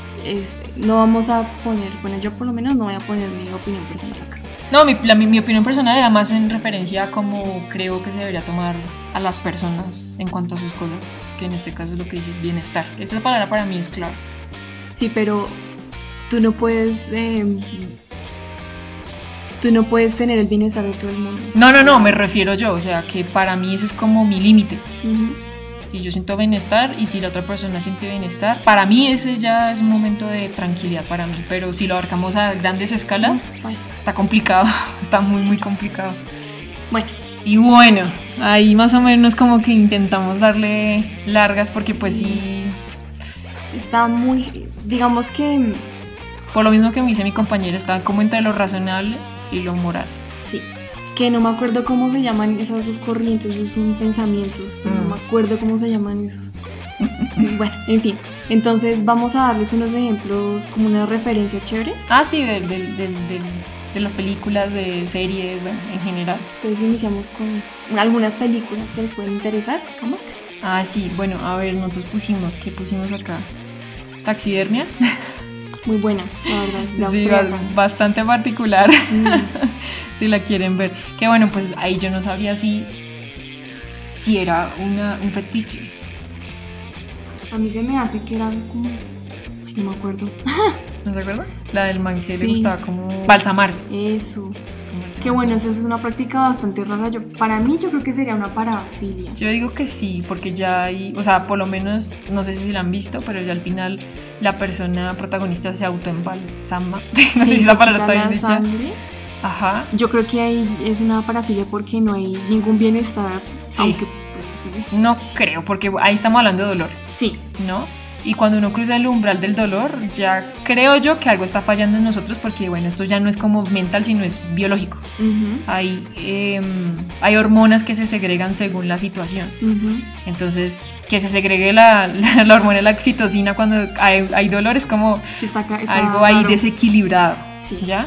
no vamos a poner, bueno, yo por lo menos no voy a poner mi opinión personal acá. No, mi, la- mi- mi opinión personal era más en referencia a cómo creo que se debería tomar a las personas en cuanto a sus cosas, que en este caso es lo que dije, bienestar. Esa palabra para mí es clave. Sí, pero tú no puedes. eh, tú no puedes tener el bienestar de todo el mundo. No, no, no, me refiero yo, o sea, que para mí ese es como mi límite. Ujú. Si yo siento bienestar y si la otra persona siente bienestar, para mí ese ya es un momento de tranquilidad para mí, pero si lo abarcamos a grandes escalas, está complicado, está muy, muy complicado. Bueno, Y bueno, ahí más o menos como que intentamos darle largas porque pues sí, está muy. Digamos que. por lo mismo que me dice mi compañera, está como entre lo razonable y lo moral. Que no me acuerdo cómo se llaman esas dos corrientes, esos son pensamientos. pero No Mm. me acuerdo cómo se llaman esos. bueno, en fin. Entonces vamos a darles unos ejemplos, como unas referencias chéveres. Ah, sí, de, de- de- de- de las películas, de series, bueno, en general. Entonces iniciamos con algunas películas que les pueden interesar. ¿Cómo? Ah, sí, bueno, a ver, nosotros pusimos, ¿qué pusimos acá? Taxidermia. Muy buena, la verdad. Sí, bastante particular, Mm. si la quieren ver. Que bueno, pues ahí yo no sabría si, si era una, un fetiche. A mí se me hace que era como. ay, No me acuerdo. ¿No recuerda? La del man que Sí. le gustaba como balsamarse. Eso. Que bueno, esa es una práctica bastante rara. Yo, para mí, yo creo que sería una parafilia. Yo digo que sí, porque ya hay, o sea, por lo menos, no sé si la han visto, pero ya al final la persona protagonista se autoembalsama. no sé Sí, si se esa palabra está bien dicha. sangre. Ajá. Yo creo que ahí es una parafilia porque no hay ningún bienestar. Sí. Aunque, pues, sí. No creo, porque ahí estamos hablando de dolor, Sí, ¿no? Y cuando uno cruza el umbral del dolor, ya creo yo que algo está fallando en nosotros, porque bueno, esto ya no es como mental, sino es biológico. ujú, Hay, em, hay hormonas que se segregan según la situación. ujú. Entonces, que se segregue la, la, la hormona la oxitocina cuando hay, hay dolor es como está acá- está algo ahí raro. desequilibrado, Sí. ¿ya?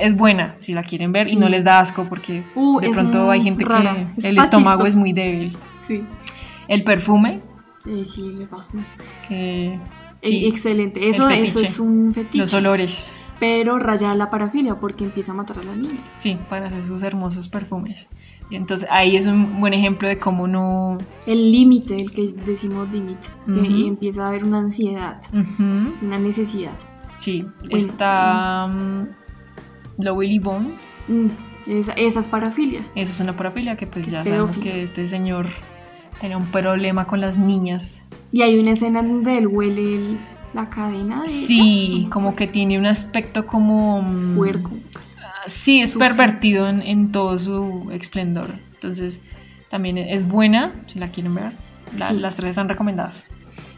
Es- buena si la quieren ver y Sí. no les da asco porque Uh, de pronto hay gente rara. que el Está estómago chistoso. es muy débil. Sí, El perfume, eh, sí, le va. que Eh, sí, Excelente, eso, el eso es un fetiche. los olores, Pero raya la parafilia porque empieza a matar a las niñas. sí, para hacer sus hermosos perfumes. Entonces ahí es un buen ejemplo de cómo no... El límite, el que decimos límite. Y empieza a haber una ansiedad, una necesidad. sí, Bueno, está um, Lowly Bones. Mm, esa, esa es parafilia. Eso es una parafilia que pues Que ya sabemos que este señor tenía un problema con las niñas. Y hay una escena donde él huele el- la cadena de Sí, ella. como que tiene un aspecto como... mm, puerco. Sí, es Sucio. pervertido en, en todo su esplendor. Entonces, también es buena, si la quieren ver. La- Sí. Las tres están recomendadas.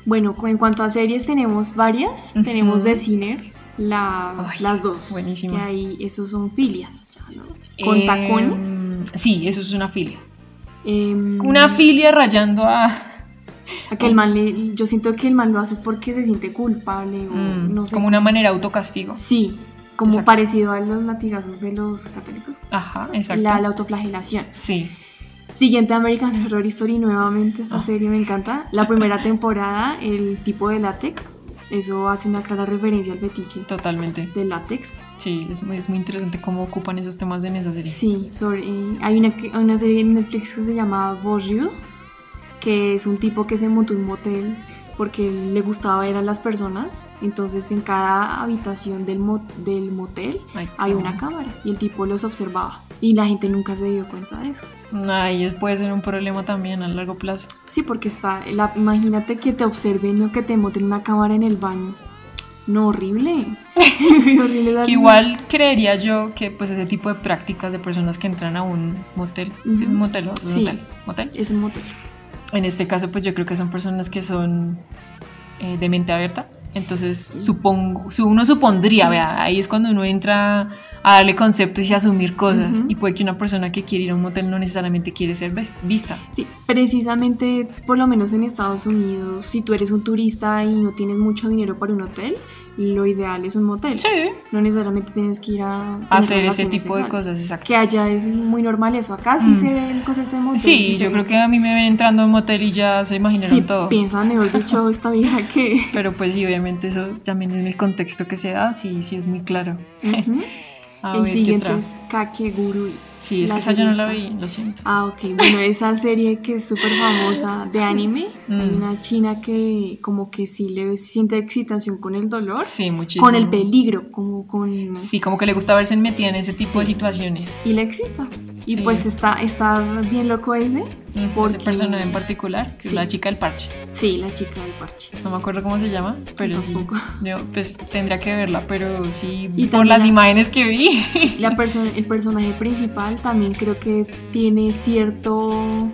Bueno, en cuanto a series tenemos varias. Ujú. Tenemos The Sinner, la, Ay, las dos. buenísima. Que ahí, esos son filias. ya, ¿no? Con Em, tacones. Sí, eso es una filia. Em, Una filia rayando a... a que el man le- yo siento que el man lo hace es porque se siente culpable o mm, no sé. como una manera de autocastigo. Sí, como Exacto. parecido a los latigazos de los católicos. Ajá, exacto. La, la autoflagelación. Sí. Siguiente American Horror Story, nuevamente esta Ah. serie me encanta. La primera temporada, el tipo de látex, eso hace una clara referencia al fetiche Totalmente. del látex. Sí, es muy, es muy interesante cómo ocupan esos temas en esa serie. Sí, sobre, hay una, una serie en Netflix que se llama Bonjour, que es un tipo que se montó un motel porque le gustaba ver a las personas. Entonces en cada habitación del, mo- del motel Ay, hay no. una cámara y el tipo los observaba. Y la gente nunca se dio cuenta de eso. Ay, puede ser un problema también a largo plazo. Sí, porque está, la, imagínate que te observen o que te monten una cámara en el baño. No, horrible. horrible Que igual creería yo que pues ese tipo de prácticas de personas que entran a un motel, ¿sí es un motel o es un Sí. hotel? ¿Motel? Es un motel. En este caso pues yo creo que son personas que son eh, de mente abierta. Entonces supongo, su- uno supondría, vea, ahí es cuando uno entra a darle conceptos y a asumir cosas. Y puede que una persona que quiere ir a un motel no necesariamente quiere ser vista. Sí, precisamente, por lo menos en Estados Unidos, si tú eres un turista y no tienes mucho dinero para un hotel, lo ideal es un motel. Sí. No necesariamente tienes que ir a Hacer ese tipo de cosas, exacto. Que allá es muy normal eso. Acá sí Mm. se ve el concepto de motel. Sí, yo creo que a mí me ven entrando a un motel y ya se imaginaron Sí, todo. piensan, mejor dicho, esta vieja que... Pero pues sí, obviamente eso también en el contexto que se da, sí, sí es muy claro. A el ver, ¿qué siguiente es Kakegurui. Sí, es La que esa yo no la vi, lo siento. Ah, ok. Bueno, esa serie que es súper famosa de anime. Hay Mm. una china que como que sí le siente excitación con el dolor. Sí, muchísimo. Con el peligro, como con... Sí, como que le gusta verse metida en ese tipo de Sí. situaciones. Y le excita. Y Sí. pues está, está bien loco ese. Mm, Ese porque- personaje en particular, que Sí. es la chica del parche. Sí, la chica del parche. No me acuerdo cómo se llama, pero sí. Tampoco. Yo pues tendría que verla, pero sí, Y por las la- imágenes que vi. La perso- el personaje principal también creo que tiene cierto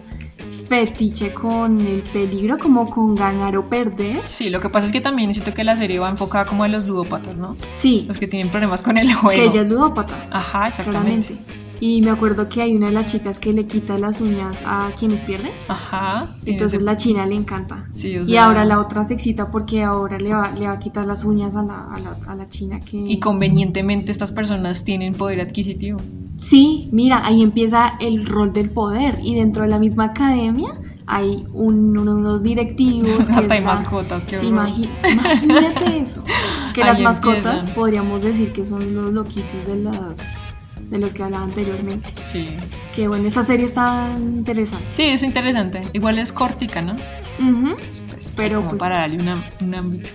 fetiche con el peligro, como con ganar o perder. Sí, lo que pasa es que también siento que la serie va enfocada como a los ludópatas, ¿no? Sí, Los que tienen problemas con el juego. que ella es ludópata. Ajá, exactamente. Claramente. Y me acuerdo que hay una de las chicas que le quita las uñas a quienes pierden. Ajá. Entonces ese- la china le encanta. Sí, o y sea, ahora la otra se excita porque ahora le va, le va a quitar las uñas a la, a la, a la china que... Y convenientemente estas personas tienen poder adquisitivo. Sí, mira, ahí empieza el rol del poder. Y dentro de la misma academia hay un- unos directivos. que Hasta hay la- mascotas, qué imagi- imagínate eso. Que Ahí las mascotas empiezan. podríamos decir que son los loquitos de las de los que hablaba anteriormente. Sí. Que bueno, esta serie está interesante. Sí, es interesante. Igual es cortica, ¿no? Pues, Pero, como pues- para darle una, un ámbito.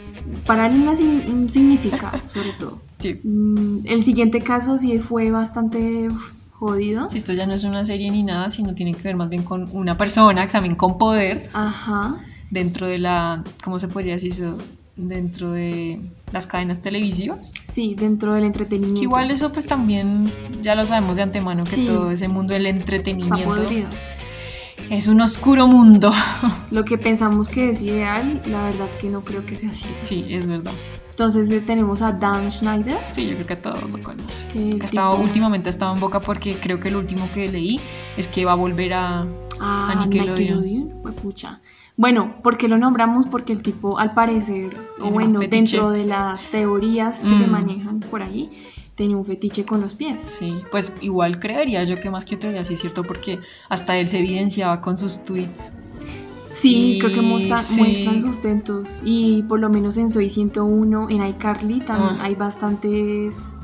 Para darle una sin- un significado, sobre todo. Sí. Mm, El siguiente caso sí fue bastante uf, jodido. Si esto ya no es una serie ni nada, sino tiene que ver más bien con una persona también con poder Ajá. dentro de la, ¿cómo se podría decir eso? Dentro de las cadenas televisivas. Sí, dentro del entretenimiento. Que igual eso pues también ya lo sabemos de antemano que Sí. todo ese mundo del está entretenimiento podrido. es un oscuro mundo. Lo que pensamos que es ideal, la verdad que no creo que sea así. Sí, es verdad. Entonces eh, tenemos a Dan Schneider, Sí, yo creo que todos lo conocen. que tipo- últimamente ha estado en boca porque creo que el último que leí es que va a volver a... Ah, a Nickelodeon. Nickelodeon. Huepucha. Bueno, ¿por qué lo nombramos? Porque el tipo, al parecer, o bueno, fetiche. dentro de las teorías que se Mm. manejan por ahí, tenía un fetiche con los pies. Sí, pues igual creería yo que más que teoría sí es cierto porque hasta él se evidenciaba con sus tweets. Sí, Y creo que muestra- sí. muestran sustentos. Y por lo menos en Soy 101, en iCarly, también Ah. hay bastantes.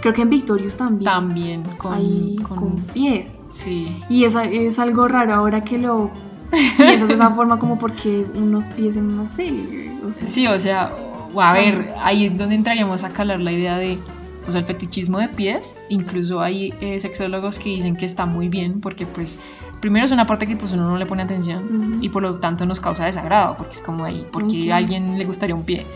Creo que en Victorious también. También con... hay con- con pies. Sí, Y es, es algo raro ahora que lo piensas de esa forma, como porque unos pies en una serie. O sea, sí, o sea, o a ver, ahí es donde entraríamos a calar la idea de, o sea, el fetichismo de pies. Incluso hay eh, sexólogos que dicen que está muy bien porque pues primero es una parte que pues uno no le pone atención y por lo tanto nos causa desagrado porque es como ahí, porque a alguien le gustaría un pie.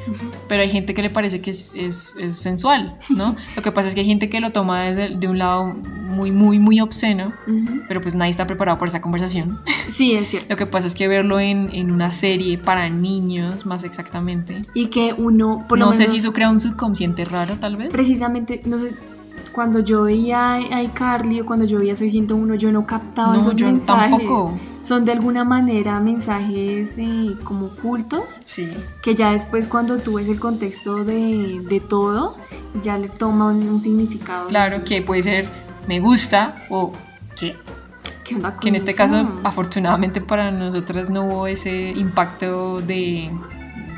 Pero hay gente que le parece que es, es- es sensual, ¿no? Lo que pasa es que hay gente que lo toma desde de un lado muy, muy, muy obsceno, pero pues nadie está preparado para esa conversación. Sí, es cierto. Lo que pasa es que verlo en, en una serie para niños, más exactamente. Y que uno, por lo no sé menos, si eso crea un subconsciente raro, tal vez. precisamente, no sé, cuando yo veía a iCarly o cuando yo veía Soy 101, yo no captaba No, esos yo mensajes. tampoco. Son de alguna manera mensajes eh, como ocultos, Sí. que ya después cuando tú ves el contexto de, de todo, ya le toman un significado. Claro, que puede ser me gusta o que, ¿Qué onda con que en este eso? caso, afortunadamente para nosotras no hubo ese impacto de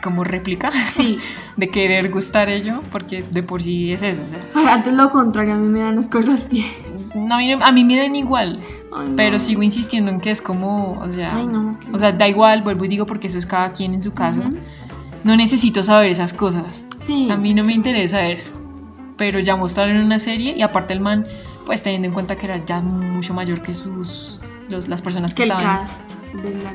como réplica, Sí, de querer gustar ello, porque de por sí es eso. sea, antes lo contrario, a mí me dan asco los pies. no, a, mí, a mí me dan igual, Ay, no. pero sigo insistiendo en que es como, o sea, Ay, no. o sea, da igual, vuelvo y digo porque eso es cada quien en su caso. Ujú. No necesito saber esas cosas. Sí. A mí no me sí. interesa eso. Pero ya mostrarlo en una serie y aparte el man, pues teniendo en cuenta que era ya mucho mayor que sus los, las personas que, Que el estaban. cast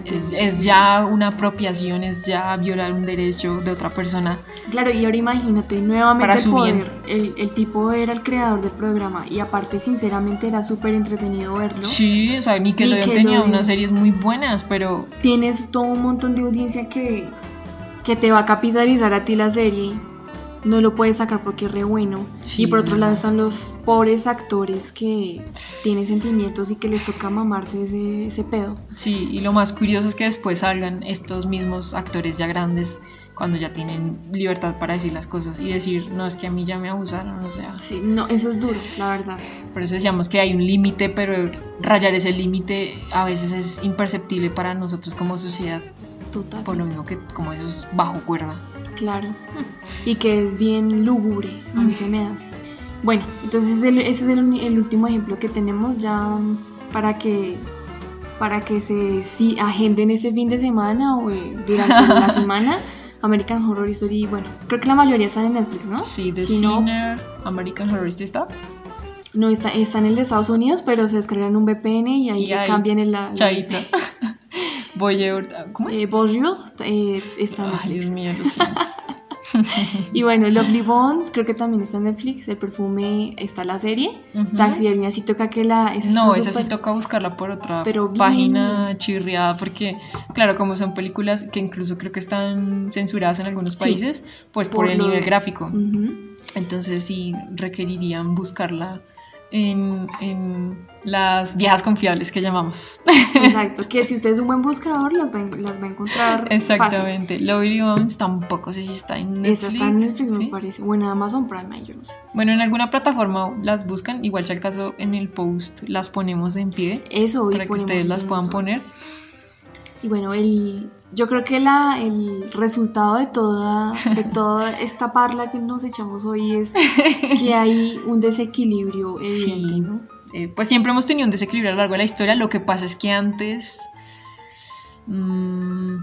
Es, es ya una apropiación, es ya violar un derecho de otra persona. Claro, y ahora imagínate, nuevamente Para su poder. El, el tipo era el creador del programa y aparte, sinceramente, era súper entretenido verlo. Sí, o sea, Nickelodeon tenía Nickelodeon. unas series muy buenas, pero Tienes todo un montón de audiencia que, que te va a capitalizar a ti la serie. No lo puedes sacar porque es re bueno. Sí, y por otro lado están los pobres actores que tienen sentimientos y que les toca mamarse ese, ese pedo. sí, y lo más curioso es que después salgan estos mismos actores ya grandes cuando ya tienen libertad para decir las cosas y decir, no, es que a mí ya me abusaron, o sea, Sí, no, eso es duro, la verdad. Por eso decíamos que hay un límite, pero rayar ese límite a veces es imperceptible para nosotros como sociedad, Total. por lo mismo que como eso es bajo cuerda. Claro. Y que es bien lúgubre, a mí se me hace. Bueno, entonces ese es el, el último ejemplo que tenemos ya para que para que se sí, agenden este fin de semana o eh, durante la semana American Horror Story. Bueno, creo que la mayoría están en Netflix, ¿no? Sí, The Si no, Sinner, American Horror Story está. no está, está en el de Estados Unidos, pero se descargan un VPN y ahí Y ahí, cambian el la, la- A... ¿Cómo es? eh, Bonjour eh, está en Ay, Netflix. Dios mío, lo siento. Y bueno, Lovely Bones creo que también está en Netflix. El perfume está la serie. Ujú. Taxidermia sí toca que la. esa No, esa sí toca buscarla por otra Pero bien, página bien. chirriada porque, claro, como son películas que incluso creo que están censuradas en algunos Sí, países, pues por, por el nivel de- gráfico. Entonces sí requerirían buscarla en, en las viejas confiables que llamamos. Exacto, que si usted es un buen buscador, las va, las va a encontrar. Exactamente. Lovely Bones tampoco sé si está en. Netflix. Esa está en Netflix, ¿sí? me parece. O en Amazon Prime, yo no sé. Bueno, en alguna plataforma las buscan, igual si al caso en el post las ponemos en pie Eso, para que ustedes las puedan poner. Y bueno, el, yo creo que la, el resultado de toda, de toda esta parla que nos echamos hoy es que hay un desequilibrio evidente, Sí. ¿no? Eh, pues siempre hemos tenido un desequilibrio a lo largo de la historia. Lo que pasa es que antes mm,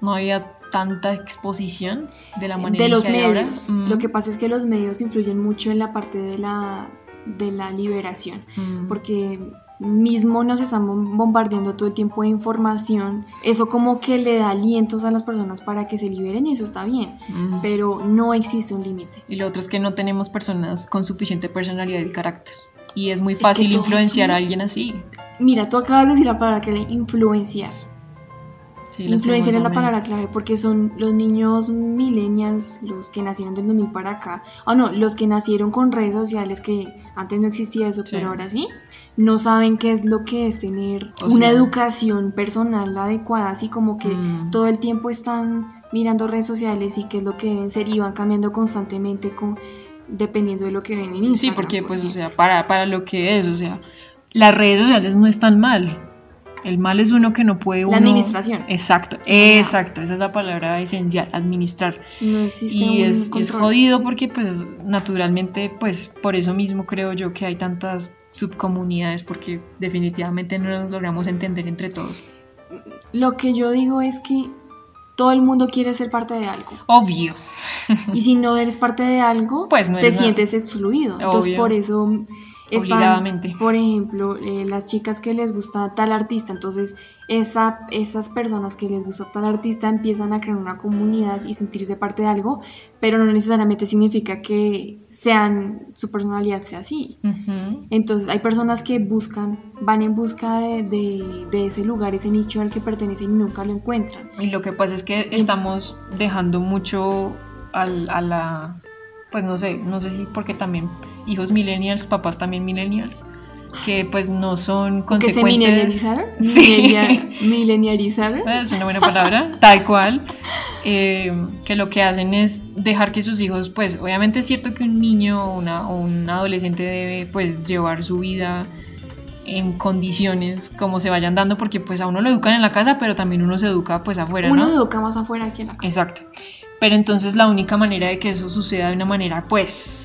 no había tanta exposición de la manera de los que hay ahora. medios. Mm, Lo que pasa es que los medios influyen mucho en la parte de la, de la liberación, mm, porque mismo nos están bom- bombardeando todo el tiempo de información. Eso como que le da alientos a las personas para que se liberen y eso está bien, pero no existe un límite. Y lo otro es que no tenemos personas con suficiente personalidad y carácter. Y es muy Es que fácil influenciar sí. a alguien así. Mira, tú acabas de decir la palabra que le influenciar. Sí, Influenciar es la palabra clave porque son los niños millennials, los que nacieron del 2000 para acá, o no, los que nacieron con redes sociales, que antes no existía eso, Sí. pero ahora sí, no saben qué es lo que es tener O una educación personal adecuada, así como que Mm. todo el tiempo están mirando redes sociales y qué es lo que deben ser y van cambiando constantemente con, dependiendo de lo que ven en Instagram. Sí, porque por pues, o sea, para, para lo que es, o sea, las redes sociales no están mal. El mal es uno que no puede La uno... administración. Exacto, exacto, esa es la palabra esencial, administrar. No existe Y un es, es jodido porque pues naturalmente pues por eso mismo creo yo que hay tantas subcomunidades porque definitivamente no nos logramos entender entre todos. Lo que yo digo es que todo el mundo quiere ser parte de algo. Obvio. Y si no eres parte de algo, Pues no te nada. sientes excluido. Entonces por eso están, Obligadamente. por ejemplo, eh, las chicas que les gusta tal artista, entonces esa, esas personas que les gusta tal artista empiezan a crear una comunidad y sentirse parte de algo, pero no necesariamente significa que sean su personalidad sea así. Ujú. Entonces hay personas que buscan, van en busca de, de- de ese lugar, ese nicho al que pertenecen y nunca lo encuentran. Y lo que pasa es que estamos dejando mucho al- a la, pues no sé, no sé si porque también hijos millennials, papás también millennials, que pues no son Que se consecuentes. Sí. Millennia- Millennializaron. Es una buena palabra, tal cual. eh, que lo que hacen es dejar que sus hijos, pues obviamente es cierto que un niño o, una, o un adolescente debe pues llevar su vida en condiciones como se vayan dando porque pues a uno lo educan en la casa pero también uno se educa pues afuera, Uno ¿no? se educa más afuera que en la casa. Exacto. Pero entonces la única manera de que eso suceda de una manera, pues,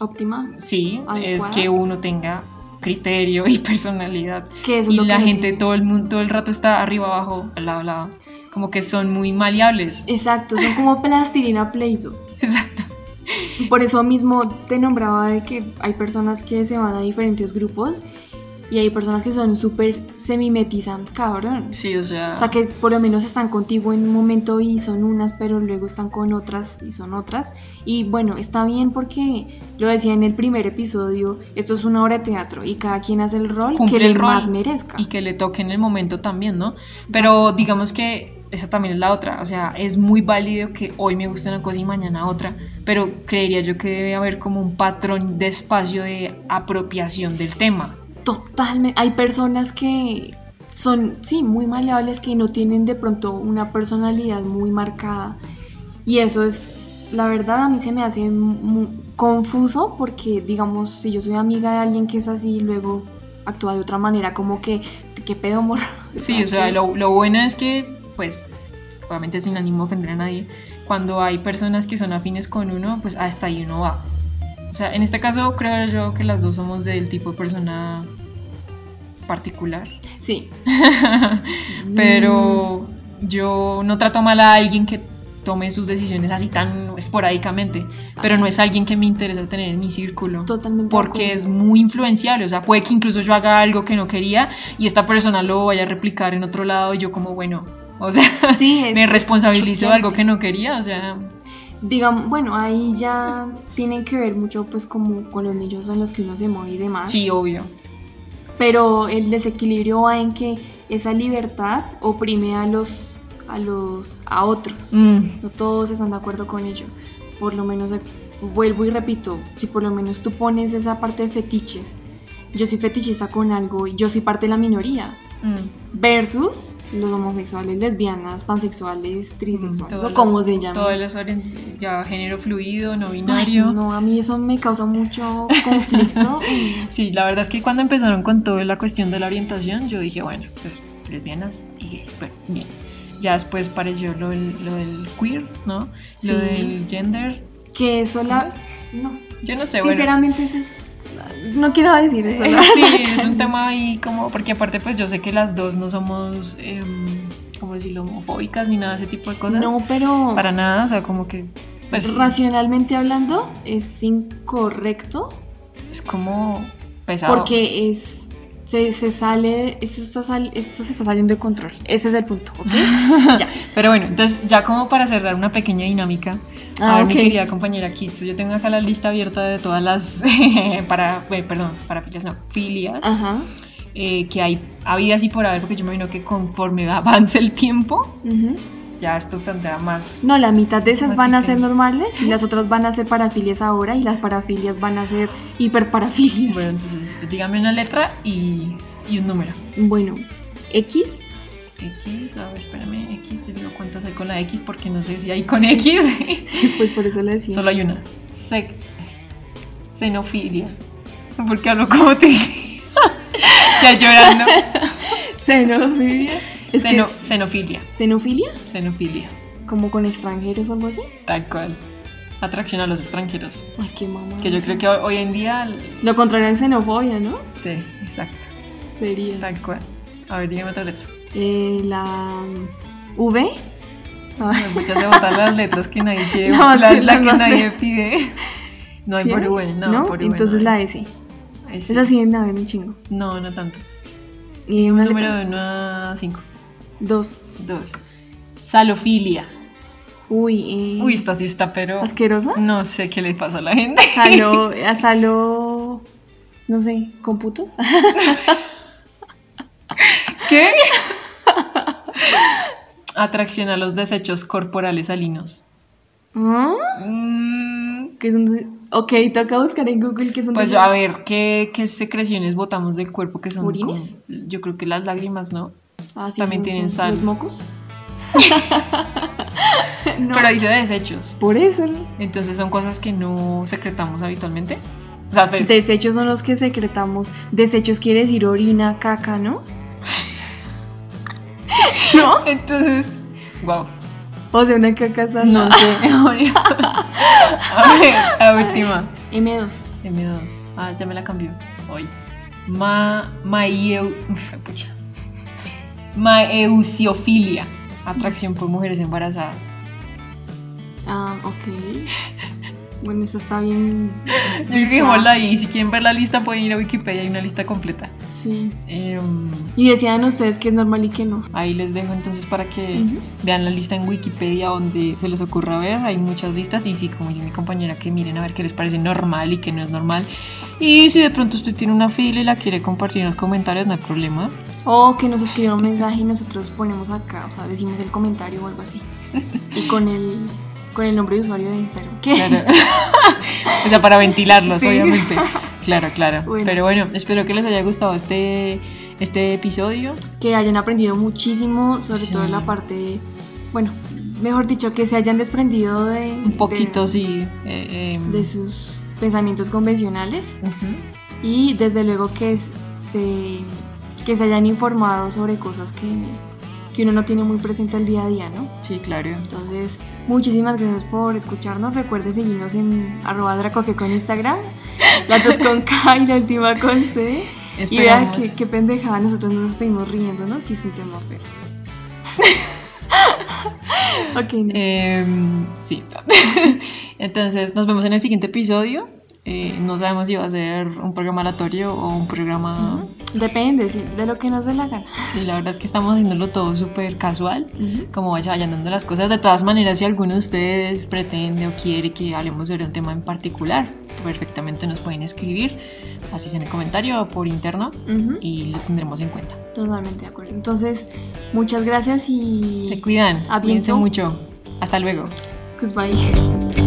Óptima. sí, es que uno tenga criterio y personalidad. Que es Y lo la gente todo el mundo, todo el rato está arriba, abajo, al lado, al lado. Como que son muy maleables. Exacto, son como plastilina Play-Doh. Exacto. Por eso mismo te nombraba de que hay personas que se van a diferentes grupos y hay personas que son súper semimetizan, cabrón. Sí, o sea. O sea, que por lo menos están contigo en un momento y son unas, pero luego están con otras y son otras. Y bueno, está bien porque lo decía en el primer episodio, esto es una obra de teatro y cada quien hace el rol Cumple que le el rol más merezca. y que le toque en el momento también, ¿no? Pero digamos que esa también es la otra, o sea, es muy válido que hoy me guste una cosa y mañana otra, pero creería yo que debe haber como un patrón de espacio de apropiación del tema. Totalmente. Hay personas que son, sí, muy maleables, que no tienen de pronto una personalidad muy marcada. Y eso es, la verdad, a mí se me hace mu- confuso porque, digamos, si yo soy amiga de alguien que es así, luego actúa de otra manera, como que, ¿qué pedo, amor? Sí, o sea, lo, lo bueno es que, pues, obviamente sin ánimo de ofender a nadie, cuando hay personas que son afines con uno, pues hasta ahí uno va. O sea, en este caso creo yo que las dos somos del tipo de persona particular. Sí. Pero yo no trato mal a alguien que tome sus decisiones así tan esporádicamente, pero no es alguien que me interesa tener en mi círculo. Totalmente. Porque es muy influenciable, o sea, puede que incluso yo haga algo que no quería y esta persona lo vaya a replicar en otro lado y yo como, bueno, o sea, Sí, me es responsabilizo de algo que no quería, o sea, Digamos, bueno, ahí ya tienen que ver mucho pues como con los niños en los que uno se mueve y demás. sí, obvio. Pero el desequilibrio va en que esa libertad oprime a los a los a otros. Mm, No todos están de acuerdo con ello. Por lo menos eh, vuelvo y repito, si por lo menos tú pones esa parte de fetiches. Yo soy fetichista con algo y yo soy parte de la minoría. Mm. Versus los homosexuales, lesbianas, pansexuales, trisexuales, o como se llama. Todos los ya género fluido, no Ay, binario. no, a mí eso me causa mucho conflicto. Sí, la verdad es que cuando empezaron con toda la cuestión de la orientación, yo dije, bueno, pues lesbianas y gays, pero bien. Ya después pareció lo del, lo del queer, ¿no? Sí. Lo del gender. que eso la... ¿Cómo No, Yo no sé, bueno. sinceramente eso es... No quiero decir eso. ¿no? Sí, es un tema ahí como, porque aparte pues yo sé que las dos no somos, em, ¿cómo decirlo?, homofóbicas ni nada de ese tipo de cosas. No, pero Para nada, o sea, como que, pues, racionalmente hablando es incorrecto es como pesado. porque es... Se, se sale, esto, está sal- esto se está saliendo de control. Ese es el punto, ¿ok? ya. Pero bueno, entonces ya como para cerrar una pequeña dinámica, a Ah, ver, ok. mi querida compañera Kitsu, yo tengo acá la lista abierta de todas las, para, eh, perdón, para filias, no, filias, Ajá. eh, que hay habidas y por haber, porque yo me imagino que conforme avance el tiempo, ujú. Ya esto tendrá más... No, la mitad de esas van a ser normales y las otras van a ser parafilias ahora y las parafilias van a ser hiperparafilias. Bueno, entonces dígame una letra y, y un número. Bueno, X, X, a ver, espérame, X, te digo cuántas hay con la X, porque no sé si hay con X. sí, pues por eso le decía. Solo hay una. Se- xenofilia. Porque hablo como triste. ya llorando. Xenofilia. Es que Xeno- es- xenofilia. ¿Xenofilia? Xenofilia. Como con extranjeros o algo así. Tal cual. Atracción a los extranjeros. Ay, qué mamá. Que yo creo que hoy, en día. Lo contrario es xenofobia, ¿no? Sí, exacto. Sería. Tal cual. A ver, dígame otra letra. Eh, la V. Ay, Muchas de botar las letras que nadie quiere. No, la, que nadie pide. No hay ¿sí por? V, no, por V Entonces no la. S. Sí. Esa sí deben haber un chingo. No, no tanto. Y una número letra. de 1 a 5. Dos. Dos. Salofilia. Uy, eh, Uy, esta sí está, pero. ¿Asquerosa? No sé qué le pasa a la gente. Salo, a Salo, no sé, ¿computos? ¿Qué? Atracción a los desechos corporales salinos. ¿Ah? Mm, ¿Qué es un... Ok, toca buscar en Google qué son Pues deseos. a ver, ¿qué, qué secreciones botamos del cuerpo que son? Como- yo creo que las lágrimas, ¿no? Ah, sí, también son- tienen son sal. ¿Los mocos? no, Pero dice desechos. por eso. ¿no? Entonces son cosas que no secretamos habitualmente. O sea, pero- Desechos son los que secretamos. Desechos quiere decir orina, caca, ¿no? ¿No? entonces. Wow. O sea, una caca sana. No sé. a ver, la última. M2. M2. Ah, ya me la cambió. Hoy. Ma. Maeu. uf, pucha. Maeusiofilia. Atracción por mujeres embarazadas. Ah, ok. Bueno, eso está bien. Yo dejémosla ahí. Si quieren ver la lista, pueden ir a Wikipedia. Hay una lista completa. Sí. Em, Y decían ustedes que es normal y que no. ahí les dejo entonces para que vean la lista en Wikipedia donde se les ocurra ver. Hay muchas listas. Y sí, como dice mi compañera, que miren a ver qué les parece normal y qué no es normal. Y si de pronto usted tiene una fila y la quiere compartir en los comentarios, no hay problema. O que nos escriban un mensaje y nosotros ponemos acá, o sea, decimos el comentario o algo así. Y con el, con el nombre de usuario de Instagram. ¿Qué? Claro. o sea, para ventilarlos, Sí. obviamente. Claro, claro. Bueno. Pero bueno, espero que les haya gustado este, este episodio. Que hayan aprendido muchísimo, sobre Sí. todo en la parte, bueno, mejor dicho, que se hayan desprendido de... Un poquito, de, sí. eh, eh, de sus pensamientos convencionales ujú. y desde luego que se, que se hayan informado sobre cosas que que uno no tiene muy presente el día a día, ¿no? Sí, claro. Entonces, muchísimas gracias por escucharnos. Recuerde seguirnos en arroba dracoque con Instagram, las dos con K y la última con C. Y vea qué, qué pendejada, nosotros nos despedimos riéndonos si es un tema feo. ok. Em, sí. Entonces, nos vemos en el siguiente episodio. Eh, no sabemos si va a ser un programa aleatorio o un programa... Depende, sí, de lo que nos dé la gana. Sí, la verdad es que estamos haciéndolo todo súper casual, como vayan dando las cosas. De todas maneras, si alguno de ustedes pretende o quiere que hablemos sobre un tema en particular, perfectamente nos pueden escribir, así sea en el comentario o por interno, y lo tendremos en cuenta. Totalmente de acuerdo. Entonces, muchas gracias y... Se cuidan, cuídense mucho. Hasta luego. Goodbye.